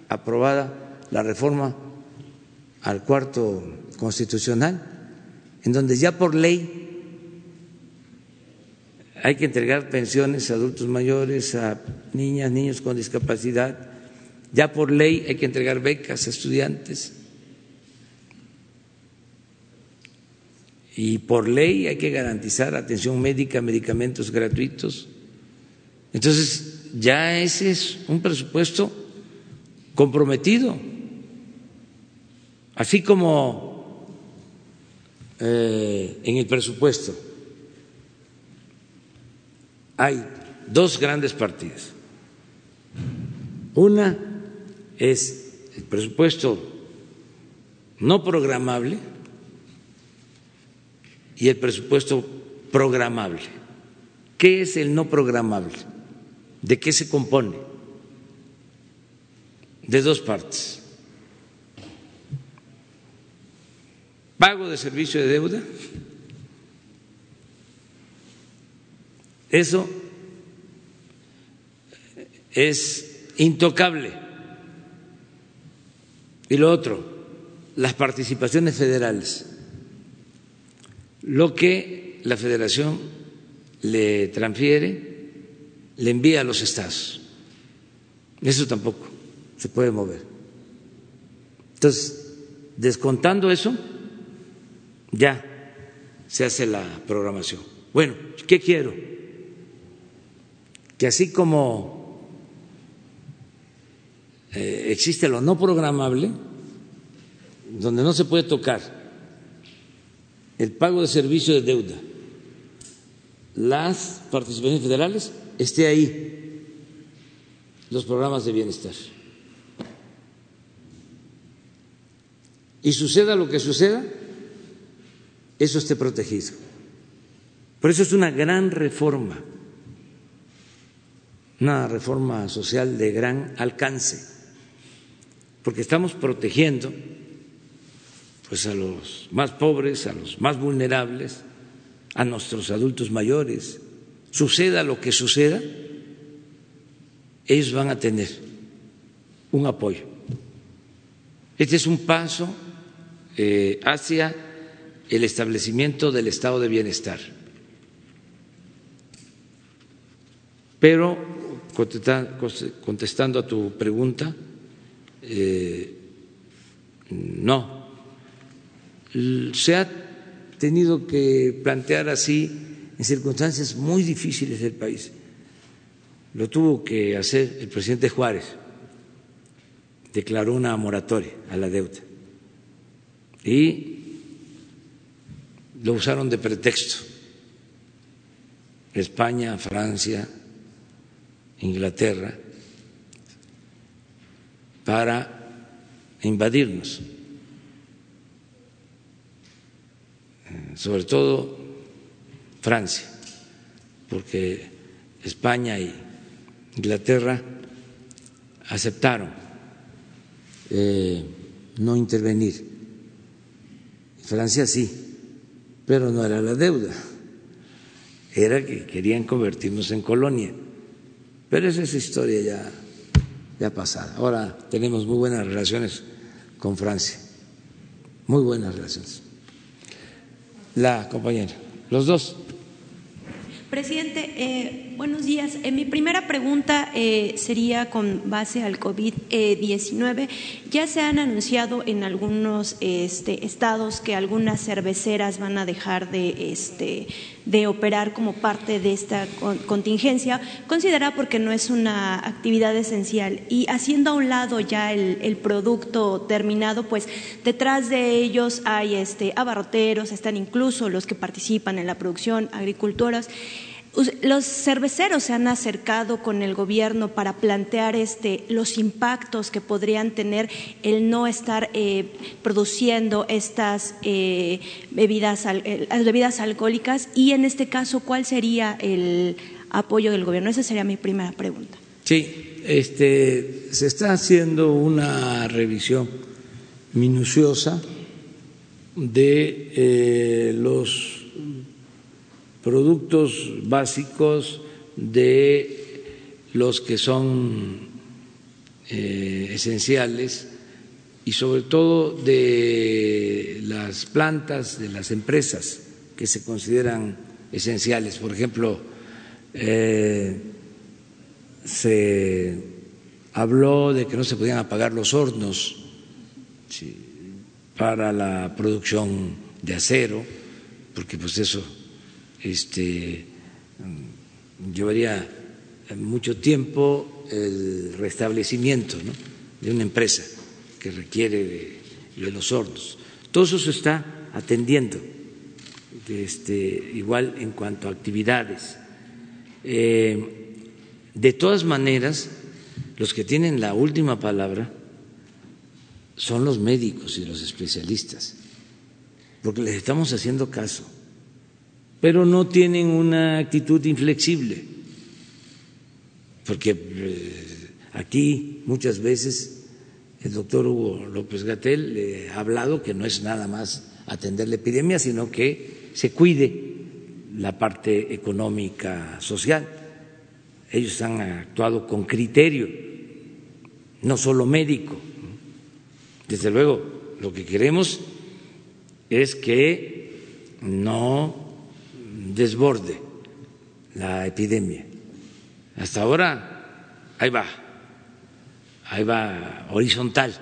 [SPEAKER 1] aprobada la reforma al cuarto constitucional, en donde ya por ley hay que entregar pensiones a adultos mayores, a niñas, niños con discapacidad. Ya por ley hay que entregar becas a estudiantes. Y por ley hay que garantizar atención médica, medicamentos gratuitos. Entonces, ya ese es un presupuesto comprometido. Así como eh, en el presupuesto hay dos grandes partidas. Una es el presupuesto no programable y el presupuesto programable. ¿Qué es el no programable? ¿De qué se compone? De dos partes. Pago de servicio de deuda. Eso es intocable. Y lo otro, las participaciones federales. Lo que la federación le transfiere, le envía a los estados. Eso tampoco se puede mover. Entonces, descontando eso, ya se hace la programación. Bueno, ¿qué quiero? Que así como eh, existe lo no programable, donde no se puede tocar el pago de servicio de deuda, las participaciones federales, esté ahí los programas de bienestar. Y suceda lo que suceda, eso esté protegido. Por eso es una gran reforma, una reforma social de gran alcance, porque estamos protegiendo pues a los más pobres, a los más vulnerables, a nuestros adultos mayores, suceda lo que suceda, ellos van a tener un apoyo. Este es un paso eh, hacia el establecimiento del estado de bienestar. Pero, contestando a tu pregunta, eh, no. Se ha tenido que plantear así en circunstancias muy difíciles del país. Lo tuvo que hacer el presidente Juárez. Declaró una moratoria a la deuda. Y lo usaron de pretexto. España, Francia, Inglaterra, para invadirnos. sobre todo Francia, porque España y Inglaterra aceptaron eh, no intervenir. Francia sí, pero no era la deuda, era que querían convertirnos en colonia. Pero esa es historia ya, ya pasada. Ahora tenemos muy buenas relaciones con Francia, muy buenas relaciones la compañera. Los dos.
[SPEAKER 6] Presidente, eh, buenos días. Eh, mi primera pregunta eh, sería con base al COVID-19. ya se han anunciado en algunos este, estados que algunas cerveceras van a dejar de, este, de operar como parte de esta contingencia, considera porque no es una actividad esencial. Y haciendo a un lado ya el, producto terminado, pues detrás de ellos hay este, abarroteros, están incluso los que participan en la producción, agricultoras. Los cerveceros se han acercado con el gobierno para plantear este, los impactos que podrían tener el no estar eh, produciendo estas eh, bebidas, eh, las bebidas alcohólicas y en este caso, ¿cuál sería el apoyo del gobierno? Esa sería mi primera pregunta.
[SPEAKER 1] Sí, este, se está haciendo una revisión minuciosa de los productos básicos de los que son eh, esenciales y sobre todo de las plantas, de las empresas que se consideran esenciales. Por ejemplo, eh, se habló de que no se podían apagar los hornos para la producción de acero, porque pues eso este, llevaría mucho tiempo el restablecimiento de una empresa que requiere de, los hornos. Todo eso se está atendiendo, este, igual en cuanto a actividades. Eh, de todas maneras, los que tienen la última palabra son los médicos y los especialistas, porque les estamos haciendo caso, pero no tienen una actitud inflexible, porque eh, aquí muchas veces el doctor Hugo López Gatel le ha hablado que no es nada más atender la epidemia, sino que se cuide la parte económica social. Ellos han actuado con criterio, no solo médico. Desde luego, lo que queremos es que no desborde la epidemia. Hasta ahora, ahí va, ahí va horizontal.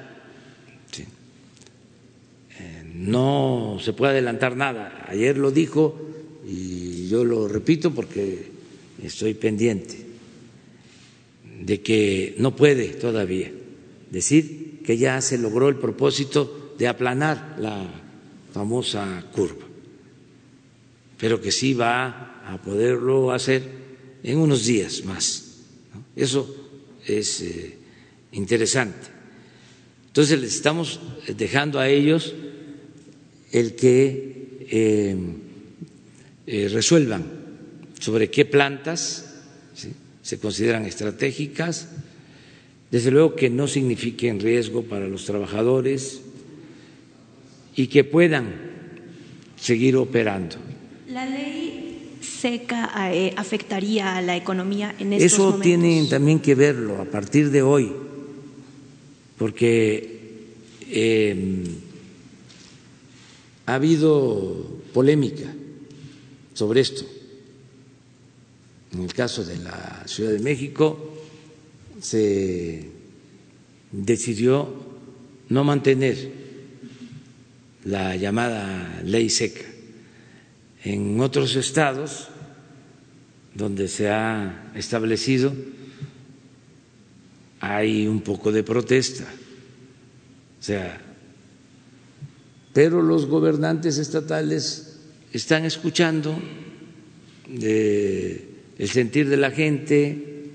[SPEAKER 1] Eh, no se puede adelantar nada. Ayer lo dijo y yo lo repito porque estoy pendiente de que no puede todavía decir que ya se logró el propósito de aplanar la famosa curva, pero que sí va a poderlo hacer en unos días más. Eso es eh, interesante. Entonces les estamos dejando a ellos el que eh, eh, resuelvan sobre qué plantas se consideran estratégicas, desde luego que no signifiquen riesgo para los trabajadores y que puedan seguir operando.
[SPEAKER 6] La ley seca eh, afectaría a la economía en estos
[SPEAKER 1] Eso
[SPEAKER 6] momentos.
[SPEAKER 1] tienen también que verlo a partir de hoy, porque eh, ha habido polémica sobre esto. En el caso de la Ciudad de México se decidió no mantener la llamada ley seca. En otros estados donde se ha establecido hay un poco de protesta. O sea, pero los gobernantes estatales están escuchando el sentir de la gente,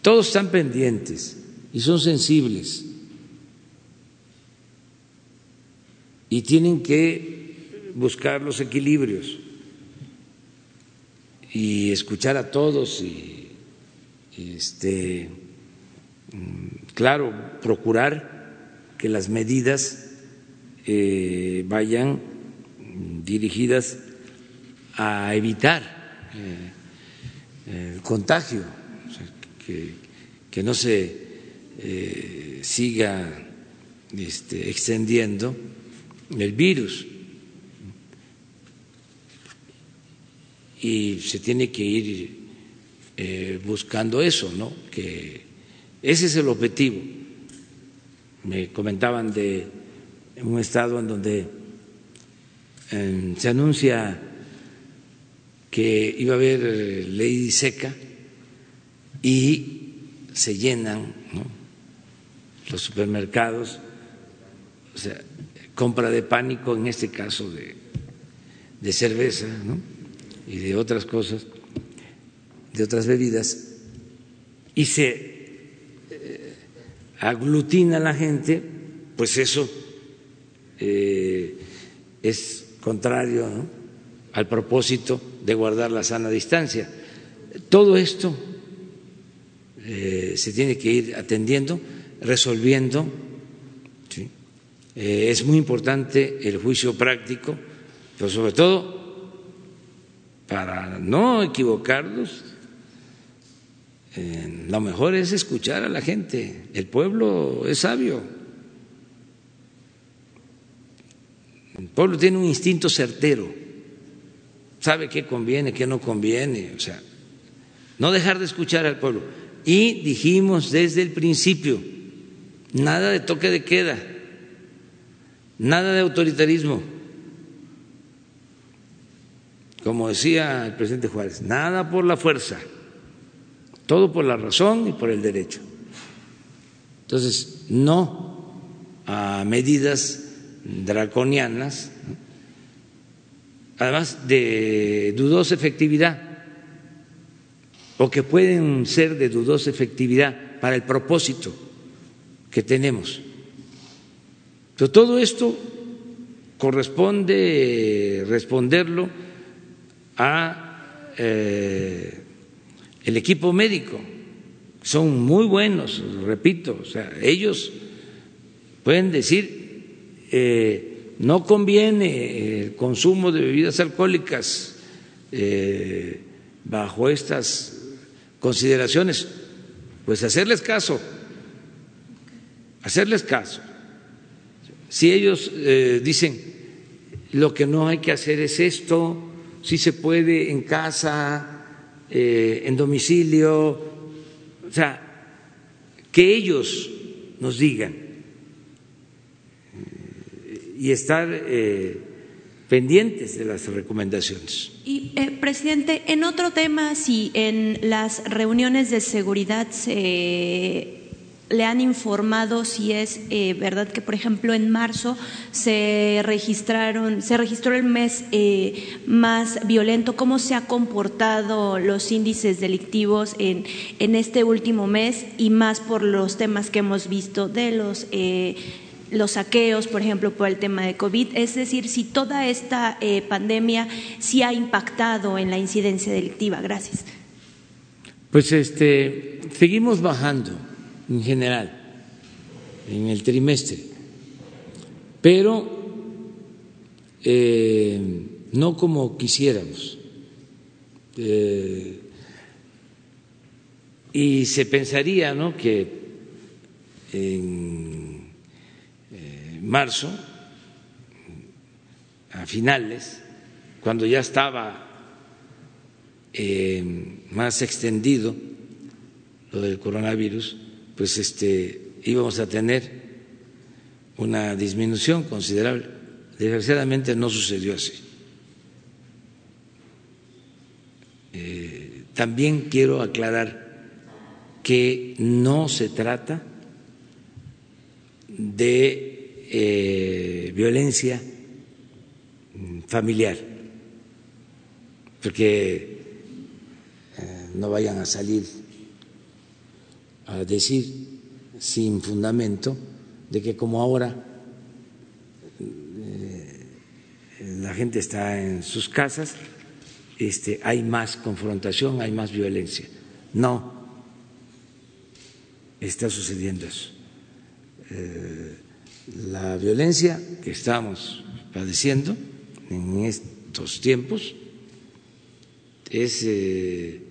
[SPEAKER 1] todos están pendientes y son sensibles. Y tienen que buscar los equilibrios y escuchar a todos y, este claro procurar que las medidas eh, vayan dirigidas a evitar eh, el contagio, que, que, no se eh, siga este, extendiendo el virus. Y se tiene que ir eh, buscando eso, ¿no? Que ese es el objetivo. Me comentaban de un estado en donde eh, se anuncia que iba a haber ley seca y se llenan los supermercados, o sea, compra de pánico en este caso de, de cerveza ¿no? Y de otras cosas, de otras bebidas, y se eh, aglutina la gente, pues eso eh, es contrario al propósito de guardar la sana distancia. Todo esto eh, se tiene que ir atendiendo, resolviendo. Eh, es muy importante el juicio práctico, pero sobre todo para no equivocarnos, eh, lo mejor es escuchar a la gente. El pueblo es sabio. El pueblo tiene un instinto certero, sabe qué conviene, qué no conviene, o sea, no dejar de escuchar al pueblo. Y dijimos desde el principio, nada de toque de queda, nada de autoritarismo. Como decía el presidente Juárez, nada por la fuerza, todo por la razón y por el derecho. Entonces, no a medidas draconianas, además de dudosa efectividad, o que pueden ser de dudosa efectividad para el propósito que tenemos. Pero todo esto corresponde responderlo a eh, el equipo médico. Son muy buenos, repito, o sea, ellos pueden decir eh, no conviene el consumo de bebidas alcohólicas eh, bajo estas consideraciones, pues hacerles caso, hacerles caso. Si ellos dicen lo que no hay que hacer es esto, si se puede en casa, eh, en domicilio, o sea, que ellos nos digan y estar eh, pendientes de las recomendaciones.
[SPEAKER 6] Y, eh, presidente, en otro tema, si en las reuniones de seguridad se le han informado si es eh, verdad que, por ejemplo, en marzo se registraron, se registró el mes eh, más violento. ¿Cómo se ha comportado los índices delictivos en, en este último mes y más por los temas que hemos visto de los eh, los saqueos, por ejemplo, por el tema de COVID, es decir, si toda esta eh, pandemia sí ha impactado en la incidencia delictiva. Gracias.
[SPEAKER 1] Pues este, seguimos bajando en general en el trimestre, pero eh, no como quisiéramos. Eh, y se pensaría ¿no? que en eh, marzo, a finales, cuando ya estaba más extendido lo del coronavirus, pues este íbamos a tener una disminución considerable. Desgraciadamente no sucedió así. Eh, también quiero aclarar que no se trata de eh, violencia familiar, porque eh, no vayan a salir a decir sin fundamento de que como ahora eh, la gente está en sus casas, este, hay más confrontación, hay más violencia. No está sucediendo eso. Eh, la violencia que estamos padeciendo en estos tiempos es eh,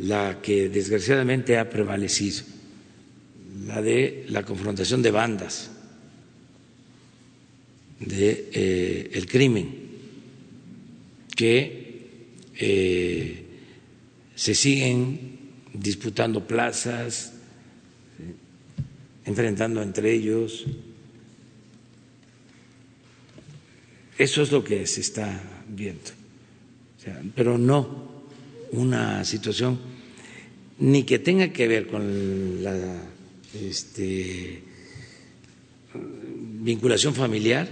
[SPEAKER 1] la que desgraciadamente ha prevalecido, la de la confrontación de bandas, de eh, el crimen, que eh, se siguen disputando plazas, enfrentando entre ellos. Eso es lo que se está viendo, pero no una situación ni que tenga que ver con la este, vinculación familiar.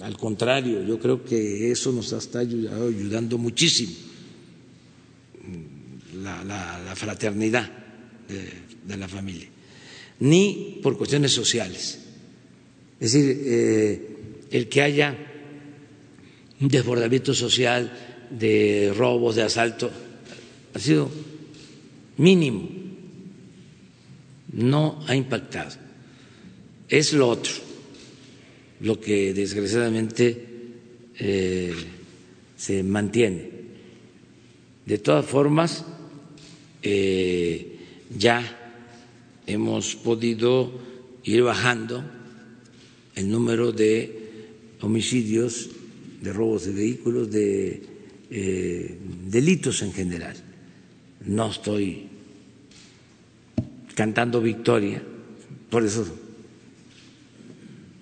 [SPEAKER 1] Al contrario, yo creo que eso nos está ayudando muchísimo, la, fraternidad de, de, la familia, ni por cuestiones sociales. Es decir, eh, el que haya un desbordamiento social de robos, de asalto, ha sido mínimo, no ha impactado. Es lo otro, lo que desgraciadamente eh, se mantiene. De todas formas, eh, ya hemos podido ir bajando el número de homicidios, de robos de vehículos, de eh, delitos en general. No estoy cantando victoria, por eso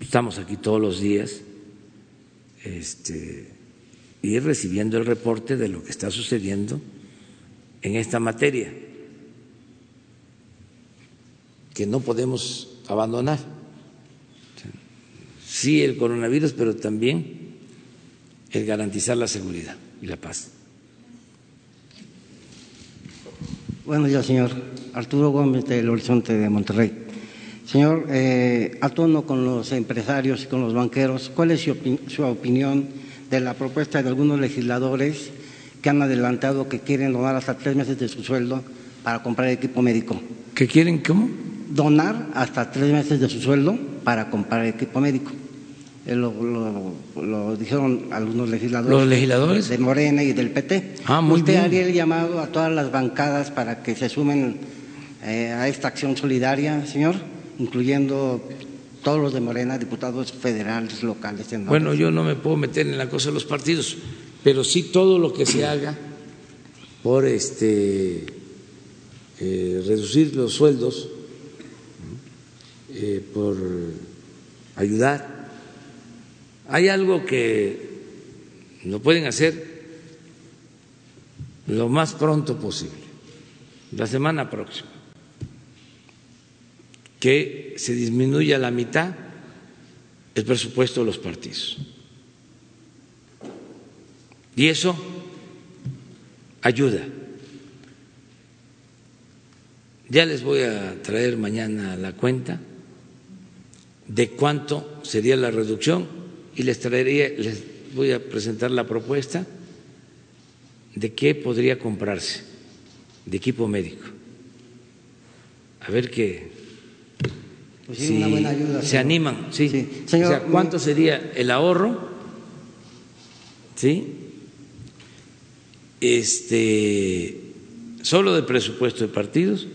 [SPEAKER 1] estamos aquí todos los días este, y recibiendo el reporte de lo que está sucediendo en esta materia, que no podemos abandonar. Sí, el coronavirus, pero también el garantizar la seguridad y la paz.
[SPEAKER 7] Buenos días, señor. Arturo Gómez del Horizonte de Monterrey. Señor, eh, a tono con los empresarios y con los banqueros, ¿cuál es su, opi- su opinión de la propuesta de algunos legisladores que han adelantado que quieren donar hasta tres meses de su sueldo para comprar equipo médico?
[SPEAKER 1] ¿Qué quieren? ¿Cómo?
[SPEAKER 7] Donar hasta tres meses de su sueldo para comprar equipo médico. Eh, Lo, lo- lo dijeron algunos legisladores.
[SPEAKER 1] ¿Los legisladores?
[SPEAKER 7] De Morena y del PT.
[SPEAKER 1] Ah, muy
[SPEAKER 7] ¿Usted
[SPEAKER 1] bien.
[SPEAKER 7] haría el llamado a todas las bancadas para que se sumen eh, a esta acción solidaria, señor? Incluyendo todos los de Morena, diputados federales, locales, senadores.
[SPEAKER 1] Bueno, yo no me puedo meter en la cosa de los partidos, pero sí todo lo que se haga por este eh, reducir los sueldos, eh, por ayudar. Hay algo que lo pueden hacer lo más pronto posible, la semana próxima, que se disminuya a la mitad el presupuesto de los partidos. Y eso ayuda. Ya les voy a traer mañana la cuenta de cuánto sería la reducción y les traería, les voy a presentar la propuesta de qué podría comprarse de equipo médico. A ver qué
[SPEAKER 7] Pues sí,
[SPEAKER 1] si
[SPEAKER 7] una buena ayuda.
[SPEAKER 1] se
[SPEAKER 7] señor.
[SPEAKER 1] animan, sí.
[SPEAKER 7] Sí.
[SPEAKER 1] o
[SPEAKER 7] Señor,
[SPEAKER 1] sea, ¿cuánto sería el ahorro? ¿Sí? Este, solo de presupuesto de partidos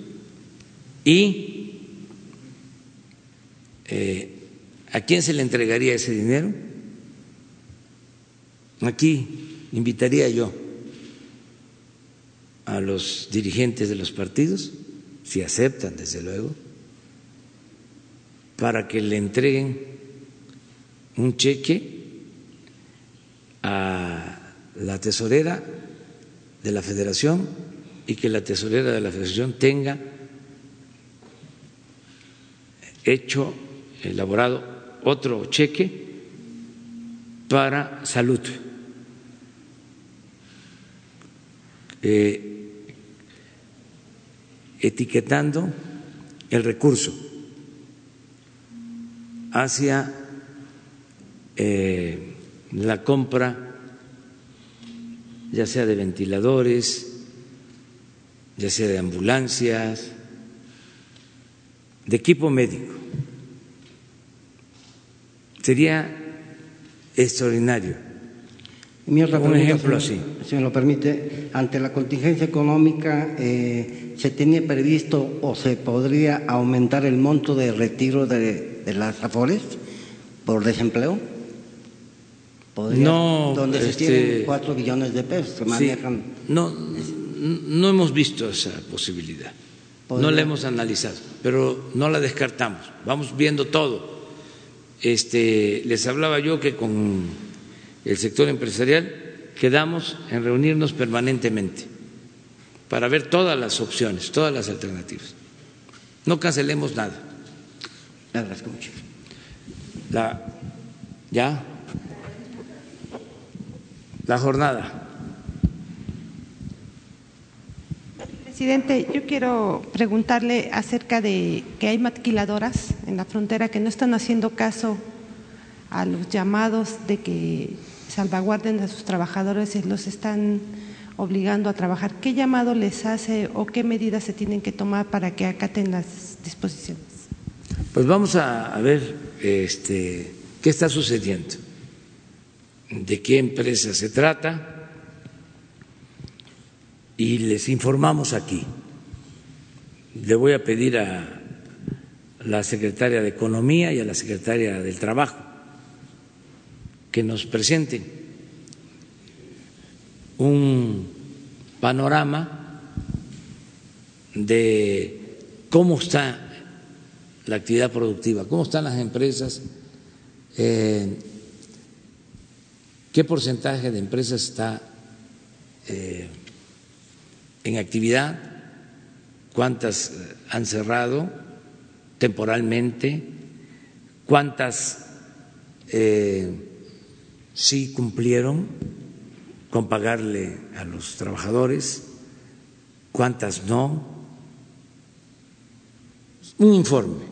[SPEAKER 1] y eh, ¿a quién se le entregaría ese dinero? Aquí invitaría yo a los dirigentes de los partidos, si aceptan, desde luego, para que le entreguen un cheque a la tesorera de la federación y que la tesorera de la federación tenga hecho, elaborado otro cheque para salud. Eh, etiquetando el recurso hacia eh, la compra ya sea de ventiladores, ya sea de ambulancias, de equipo médico. Sería extraordinario.
[SPEAKER 7] Mi otra
[SPEAKER 1] Un
[SPEAKER 7] pregunta,
[SPEAKER 1] ejemplo
[SPEAKER 7] señor,
[SPEAKER 1] así.
[SPEAKER 7] Si me lo permite, ante la contingencia económica, eh, ¿se tenía previsto o se podría aumentar el monto de retiro de, de las AFORES por desempleo? ¿Podría?
[SPEAKER 1] No,
[SPEAKER 7] Donde se
[SPEAKER 1] este-
[SPEAKER 7] tienen cuatro billones de pesos, se
[SPEAKER 1] Sí,
[SPEAKER 7] manejan.
[SPEAKER 1] no, no hemos visto esa posibilidad, no la hemos analizado, pero no la descartamos, vamos viendo todo. Este, les hablaba yo que con el sector empresarial quedamos en reunirnos permanentemente para ver todas las opciones, todas las alternativas. No cancelemos nada.
[SPEAKER 7] Agradezco mucho.
[SPEAKER 1] La, ya. La jornada.
[SPEAKER 8] Presidente, yo quiero preguntarle acerca de que hay maquiladoras en la frontera que no están haciendo caso a los llamados de que salvaguarden a sus trabajadores y los están obligando a trabajar. ¿Qué llamado les hace o qué medidas se tienen que tomar para que acaten las disposiciones?
[SPEAKER 1] Pues vamos a, ver este, qué está sucediendo, de qué empresa se trata y les informamos aquí. Le voy a pedir a la secretaria de Economía y a la secretaria del Trabajo que nos presenten un panorama de cómo está la actividad productiva, cómo están las empresas, eh, qué porcentaje de empresas está eh, en actividad, cuántas eh, han cerrado temporalmente, cuántas eh, sí cumplieron con pagarle a los trabajadores, cuántas no. Un informe.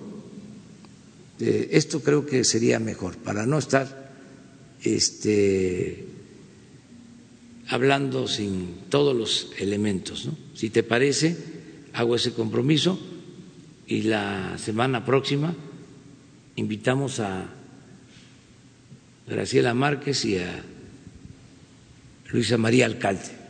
[SPEAKER 1] Eh, esto creo que sería mejor para no estar este, hablando sin todos los elementos. ¿no? Si te parece, hago ese compromiso y la semana próxima invitamos a Graciela Márquez y a Luisa María Alcalde.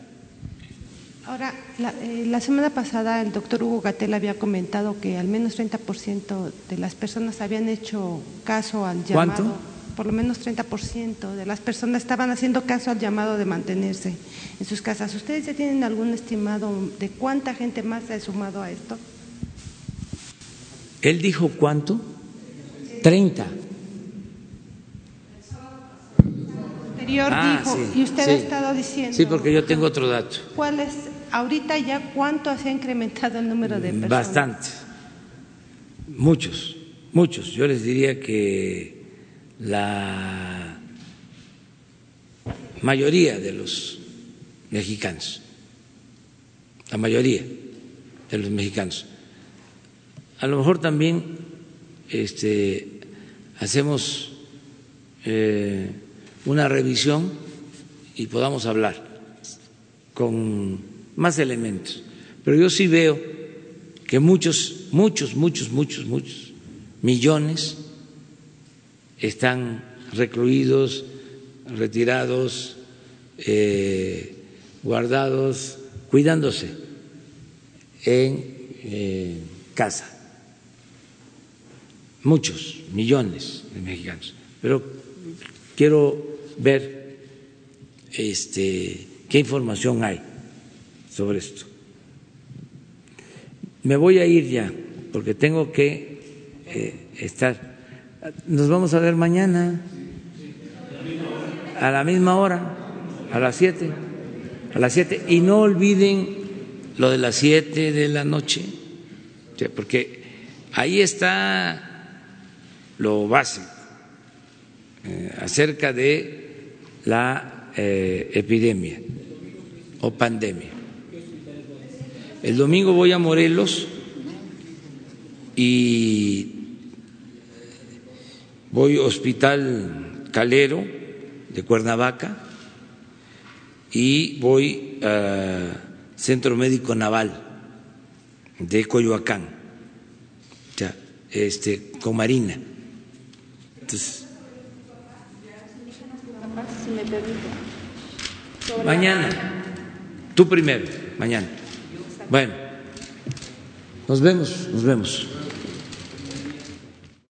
[SPEAKER 8] Ahora, la, eh, la, semana pasada el doctor Hugo Gatel había comentado que al menos 30% de las personas habían hecho caso al llamado.
[SPEAKER 1] ¿Cuánto?
[SPEAKER 8] Por lo menos 30% de las personas estaban haciendo caso al llamado de mantenerse en sus casas. ¿Ustedes ya tienen algún estimado de cuánta gente más se ha sumado a esto?
[SPEAKER 1] ¿Él dijo cuánto? 30.
[SPEAKER 8] Anterior
[SPEAKER 1] Ah,
[SPEAKER 8] dijo,
[SPEAKER 1] sí,
[SPEAKER 8] y usted
[SPEAKER 1] sí.
[SPEAKER 8] ha estado diciendo.
[SPEAKER 1] Sí, porque yo tengo otro dato.
[SPEAKER 8] ¿Cuál es, ahorita ya cuánto se ha incrementado el número de personas?
[SPEAKER 1] Bastante. Muchos, muchos. Yo les diría que la mayoría de los mexicanos, la mayoría de los mexicanos. A lo mejor también este, hacemos eh, una revisión y podamos hablar con más elementos. Pero yo sí veo que muchos, muchos, muchos, muchos, muchos millones están recluidos, retirados, eh, guardados, cuidándose en eh, casa. Muchos millones de mexicanos. Pero quiero ver este, qué información hay sobre esto. Me voy a ir ya, porque tengo que eh, estar. Nos vamos a ver mañana a la misma hora, a las siete, a las siete. Y no olviden lo de las siete de la noche, porque ahí está lo básico eh, acerca de la eh, epidemia o pandemia. El domingo voy a Morelos y voy al Hospital Calero de Cuernavaca y voy al Centro Médico Naval de Coyoacán, o sea, este, con Marina. Entonces,
[SPEAKER 9] Si me permite.
[SPEAKER 1] Mañana, tú primero, mañana. Bueno, nos vemos, nos vemos.